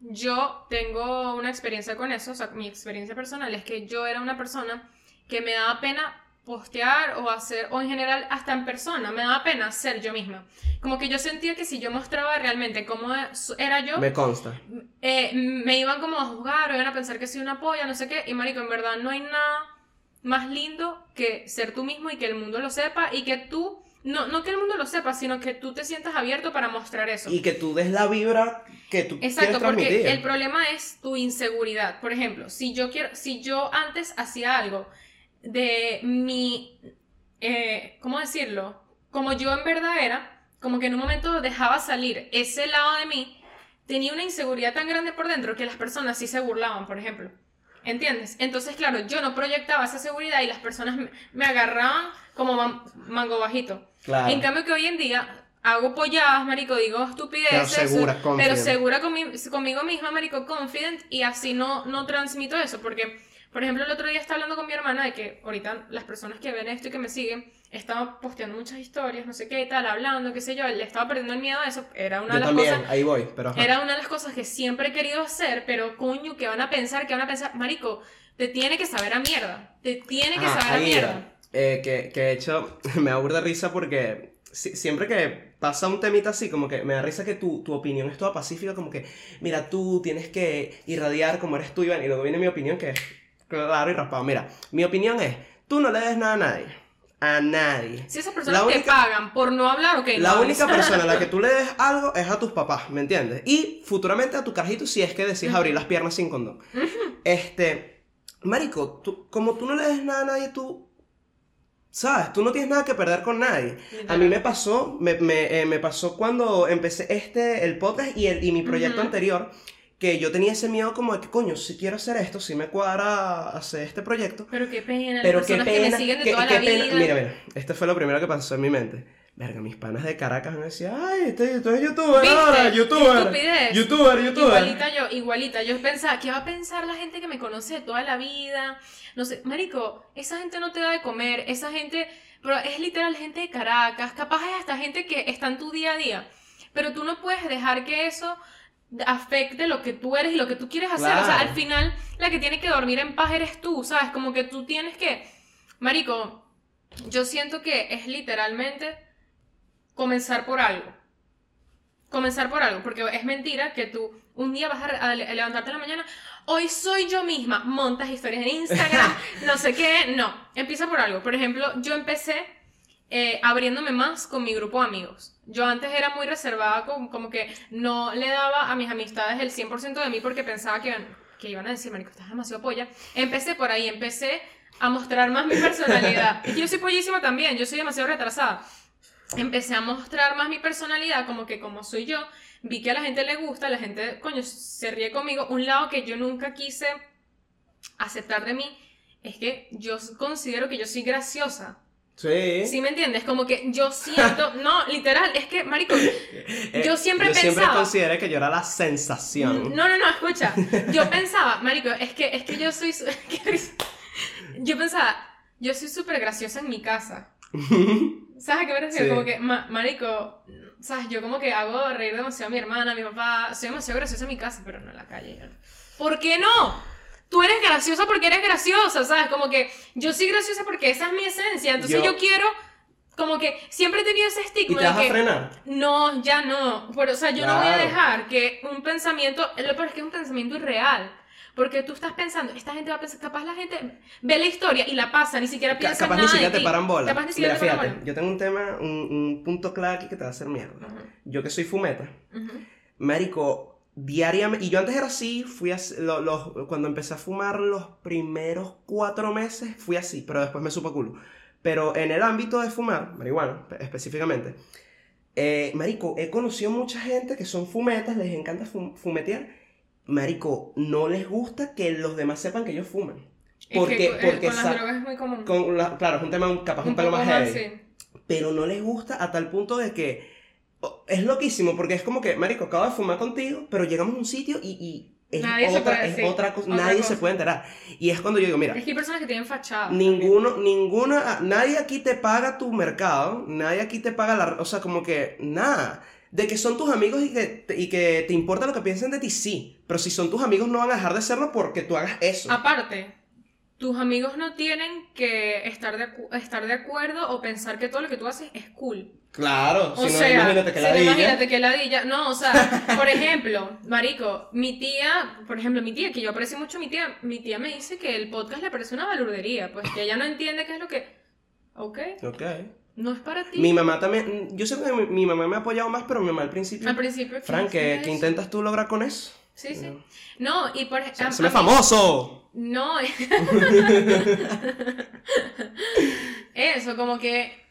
yo tengo una experiencia con eso, o sea, mi experiencia personal es que yo era una persona que me daba pena postear o hacer, o en general hasta en persona, me daba pena ser yo misma. Como que yo sentía que si yo mostraba realmente cómo era yo, Me consta. eh, me iban como a juzgar o iban a pensar que soy una polla, no sé qué. Y marico, en verdad no hay nada más lindo que ser tú mismo y que el mundo lo sepa y que tú, no, no que el mundo lo sepa, sino que tú te sientas abierto para mostrar eso. Y que tú des la vibra que tú Exacto, quieres transmitir. porque el problema es tu inseguridad. Por ejemplo, si yo quiero, si yo antes hacía algo de mi, eh, ¿cómo decirlo? Como yo en verdad era, como que en un momento dejaba salir ese lado de mí, tenía una inseguridad tan grande por dentro que las personas sí se burlaban, por ejemplo. ¿Entiendes? Entonces, claro, yo no proyectaba esa seguridad y las personas me, me agarraban como man- mango bajito. Claro. En cambio que hoy en día hago polladas, marico, digo estupideces, Pero segura, pero segura conmi- conmigo misma, marico, confident y así no, no transmito eso, porque, por ejemplo, el otro día estaba hablando con mi hermana de que ahorita las personas que ven esto y que me siguen, estaban posteando muchas historias, no sé qué y tal, hablando, qué sé yo, le estaba perdiendo el miedo a eso, era una Yo de las también, cosas... ahí voy, pero ajá. Era una de las cosas que siempre he querido hacer, pero coño, ¿qué van a pensar? ¿Qué van a pensar? Marico, te tiene que saber a mierda. Te tiene que Ajá, saber a mierda. iba. Eh, que, que de hecho me da burda risa porque si- siempre que pasa un temita así, como que me da risa que tu, tu opinión es toda pacífica, como que, mira, tú tienes que irradiar como eres tú, Iván, y luego viene mi opinión que es claro y raspado. Mira, mi opinión es, tú no le des nada a nadie. A nadie. Si esas personas La te única- pagan por no hablar, ok. La no única persona a la que tú le des algo es a tus papás, ¿me entiendes? Y futuramente a tu carajito si es que decides abrir las piernas sin condón. Este, marico, tú- como tú no le des nada a nadie, tú ¿Sabes? Tú no tienes nada que perder con nadie. A mí me pasó, me, me, eh, me pasó cuando empecé este, el podcast y, el, y mi proyecto anterior, que yo tenía ese miedo como de que, coño, si quiero hacer esto, si me cuadra hacer este proyecto, Pero qué pena, pero las qué personas que pena, me siguen de qué, toda qué la pena. vida. Mira, mira, esto fue lo primero que pasó en mi mente. Verga, mis panas de Caracas me decían, ay, este, este es youtuber ¿Viste? ahora, youtuber, estupidez. youtuber, youtuber. Igualita yo, igualita. Yo pensaba, ¿qué va a pensar la gente que me conoce toda la vida? No sé, Marico, esa gente no te da de comer, esa gente, pero es literal gente de Caracas, capaz es hasta gente que está en tu día a día. Pero tú no puedes dejar que eso afecte lo que tú eres y lo que tú quieres hacer. O sea, al final, la que tiene que dormir en paz eres tú, ¿sabes? Como que tú tienes que. Marico, yo siento que es literalmente comenzar por algo. Comenzar por algo, porque es mentira que tú un día vas a, levantarte en la mañana, hoy soy yo misma, montas historias en Instagram, no sé qué, no, empieza por algo. Por ejemplo, yo empecé eh, abriéndome más con mi grupo de amigos. Yo antes era muy reservada, como, como que no le daba a mis amistades el 100% de mí porque pensaba que, iban- que iban a decir, marico, estás demasiado polla. Empecé por ahí, empecé a mostrar más mi personalidad. Y yo soy pollísima también, yo soy demasiado retrasada. Empecé a mostrar más mi personalidad, como que como soy yo, vi que a la gente le gusta, la gente, coño, se ríe conmigo. Un lado que yo nunca quise aceptar de mí es que yo considero que yo soy graciosa. Sí. ¿Sí me entiendes? Como que yo siento, no, literal, es que, marico, Eh, yo siempre yo siempre pensaba- consideré que yo era la sensación. no, no, no, escucha. Yo pensaba, marico, es que, es que yo soy. Yo pensaba, yo soy súper graciosa en mi casa. ¿Sabes a qué me refiero? Sí. Como que, ma- marico, ¿sabes? Yo como que hago reír demasiado a mi hermana, a mi papá. Soy demasiado graciosa en mi casa, pero no en la calle. ¿Por qué no? Tú eres graciosa porque eres graciosa, ¿sabes? Como que yo soy graciosa porque esa es mi esencia. Entonces yo, Yo- quiero, como que siempre he tenido ese ¿Y estigma te vas de a que. frenar? No, ya no. Pero, o sea, yo no voy a Claro. dejar que un pensamiento, lo peor es que es un pensamiento irreal. Porque tú estás pensando, esta gente va a pensar, capaz la gente ve la historia y la pasa, ni siquiera piensa capaz en ni nada siquiera de te ti. paran bola. Capaz ni siquiera Mira, te paran fíjate, bola. yo tengo un tema, un, un punto clave aquí que te va a hacer mierda. Ujú, Yo que soy fumeta, ujú. marico, diariamente, y yo antes era así, fui así, lo- los- cuando empecé a fumar los primeros cuatro meses, fui así, pero después me supo culo. Pero en el ámbito de fumar, marihuana pe- específicamente, eh, marico, he conocido mucha gente que son fumetas, les encanta fum- fumetear. Marico, no les gusta que los demás sepan que ellos fuman. Es Porque, que, eh, porque con las sa- drogas es muy común. con la- claro, es un tema capaz un, un pelo más heavy. sí. Pero no les gusta a tal punto de que oh, es loquísimo, porque es como que, marico, acabo de fumar contigo, pero llegamos a un sitio y, y es Nadie se otra, puede- es sí, otra cosa, otra nadie cosa. se puede enterar. Y es cuando yo digo, mira, Es que hay personas que tienen fachada. ninguno, ninguna, nadie aquí te paga tu mercado, nadie aquí te paga la, o sea, como que, nada. De que son tus amigos y que, te- y que te importa lo que piensen de ti, sí. Pero si son tus amigos, no van a dejar de serlo porque tú hagas eso. Aparte, tus amigos no tienen que estar de, estar de acuerdo o pensar que todo lo que tú haces es cool. Claro, O si no, sea, imagínate que si la diga. imagínate que ladilla. No, o sea, por ejemplo, marico, mi tía, por ejemplo, mi tía, que yo aprecio mucho a mi tía, mi tía me dice que el podcast le parece una balurdería, pues que ella no entiende qué es lo que... Ok, Ok. No es para ti. Mi mamá también, yo sé que mi, mi mamá me ha apoyado más, pero mi mamá al principio. Al principio... Fran, ¿qué ¿qué, intentas tú lograr con eso? Sí, sí. No, y por ejemplo... ¡Se famoso! No, eso, como que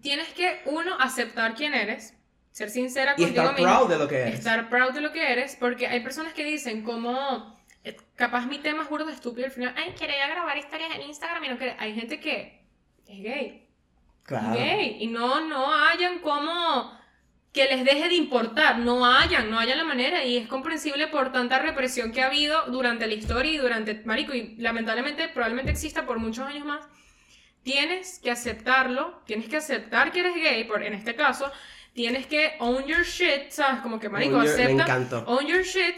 tienes que, uno, aceptar quién eres, ser sincera Y contigo estar mismo. proud de lo que eres. Estar proud de lo que eres, porque hay personas que dicen como, eh, capaz mi tema es burdo estúpido al final, ay, quería grabar historias en Instagram y no quiere. Hay gente que es gay, Claro. gay, y no, no hayan como que les deje de importar, no hayan, no hayan la manera, y es comprensible por tanta represión que ha habido durante la historia y durante, marico, y lamentablemente probablemente exista por muchos años más. Tienes que aceptarlo, tienes que aceptar que eres gay, por, en este caso, tienes que own your shit, ¿sabes? Como que, marico, Own your- me acepta, encantó. own your shit,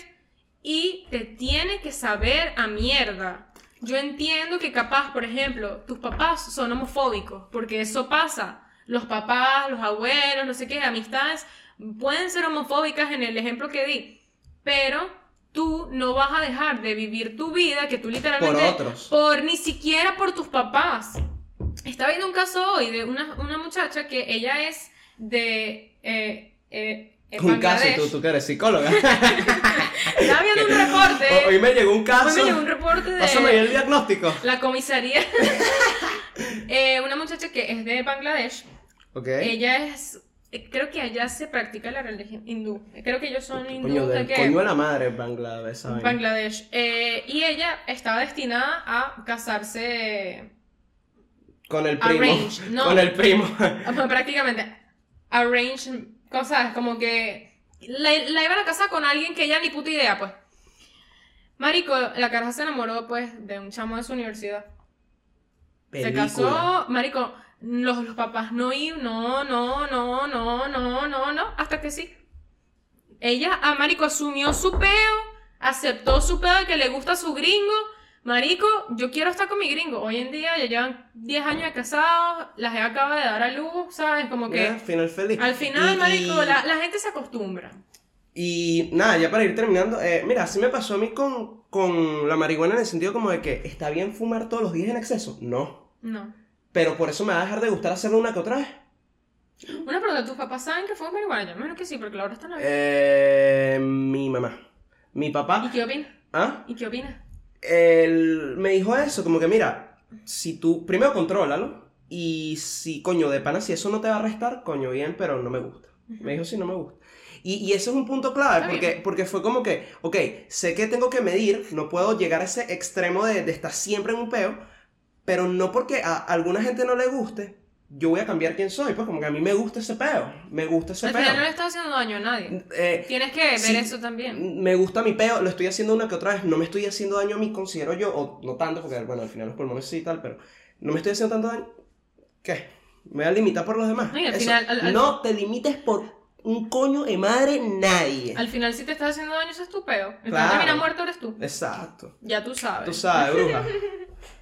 y te tiene que saber a mierda. Yo entiendo que capaz, por ejemplo, tus papás son homofóbicos, porque eso pasa. Los papás, los abuelos, no sé qué, amistades, pueden ser homofóbicas en el ejemplo que di, pero tú no vas a dejar de vivir tu vida, que tú literalmente... otros. Por ni siquiera por tus papás. Estaba viendo un caso hoy de una, una muchacha que ella es de... Eh, eh, Un caso, tú, tú que eres psicóloga. Estaba viendo un reporte. Hoy me llegó un caso. Hoy me llegó un reporte de Pásame el diagnóstico. la comisaría. Eh, una muchacha que es de Bangladesh. Ok. Ella es. eh, Creo que allá se practica la religión hindú. Creo que ellos son hindú Coño, de que- coño de la madre, Bangladesh, ¿saben? Bangladesh. Eh, y ella estaba destinada a casarse Con el primo. Arrange, no. Con el primo. Prácticamente arrange cosas como que la, la iban a casar con alguien que ella ni puta idea pues. Marico, la caraja se enamoró pues de un chamo de su universidad. Se casó, Marico los, los papás no iban, no, no, no, no, no, no, no, hasta que sí. Ella, a Marico, asumió su peo aceptó su peo de que le gusta su gringo Marico, yo quiero estar con mi gringo. Hoy en día ya llevan 10 años de casados, la gente acaba de dar a luz, ¿sabes? Como que Mira, final feliz. al final, Y- marico, y- la, la gente se acostumbra. Y nada, ya para ir terminando, eh, mira, así me pasó a mí con, con la marihuana en el sentido como de que está bien fumar todos los días en exceso. No. No. Pero por eso me va a dejar de gustar hacerlo una que otra vez. Una pregunta, ¿tus papás saben que fue marihuana? Yo menos que sí, porque Laura está en la vida. Eh, mi mamá. Mi ¿Y papá. qué opinas? ¿Ah? ¿Y qué opinas? Él me dijo eso, como que mira, si tú, primero contrólalo. Y si, coño, de pana, si eso no te va a restar, coño, bien, pero no me gusta. Me dijo, sí, no me gusta. Y, y eso es un punto clave, Está porque, bien. porque fue como que, ok, sé que tengo que medir, no puedo llegar a ese extremo de, de estar siempre en un peo, pero no porque a alguna gente no le guste, yo voy a cambiar quién soy, pues como que a mí me gusta ese peo, me gusta ese Al peo. final no le estás haciendo daño a nadie. Eh, Tienes que ver sí, eso también. me gusta mi peo, lo estoy haciendo una que otra vez, no me estoy haciendo daño a mí, considero yo, o no tanto, porque bueno, al final los pulmones sí y tal, pero no me estoy haciendo tanto daño. ¿Qué? ¿Me voy a limitar por los demás? Y al Eso, final- al- al- no te limites por un coño de madre nadie. Al final, si te estás haciendo daño, eso es tu peo. Que Claro. termina muerto eres tú. Exacto. Ya tú sabes. Tú sabes, bruja.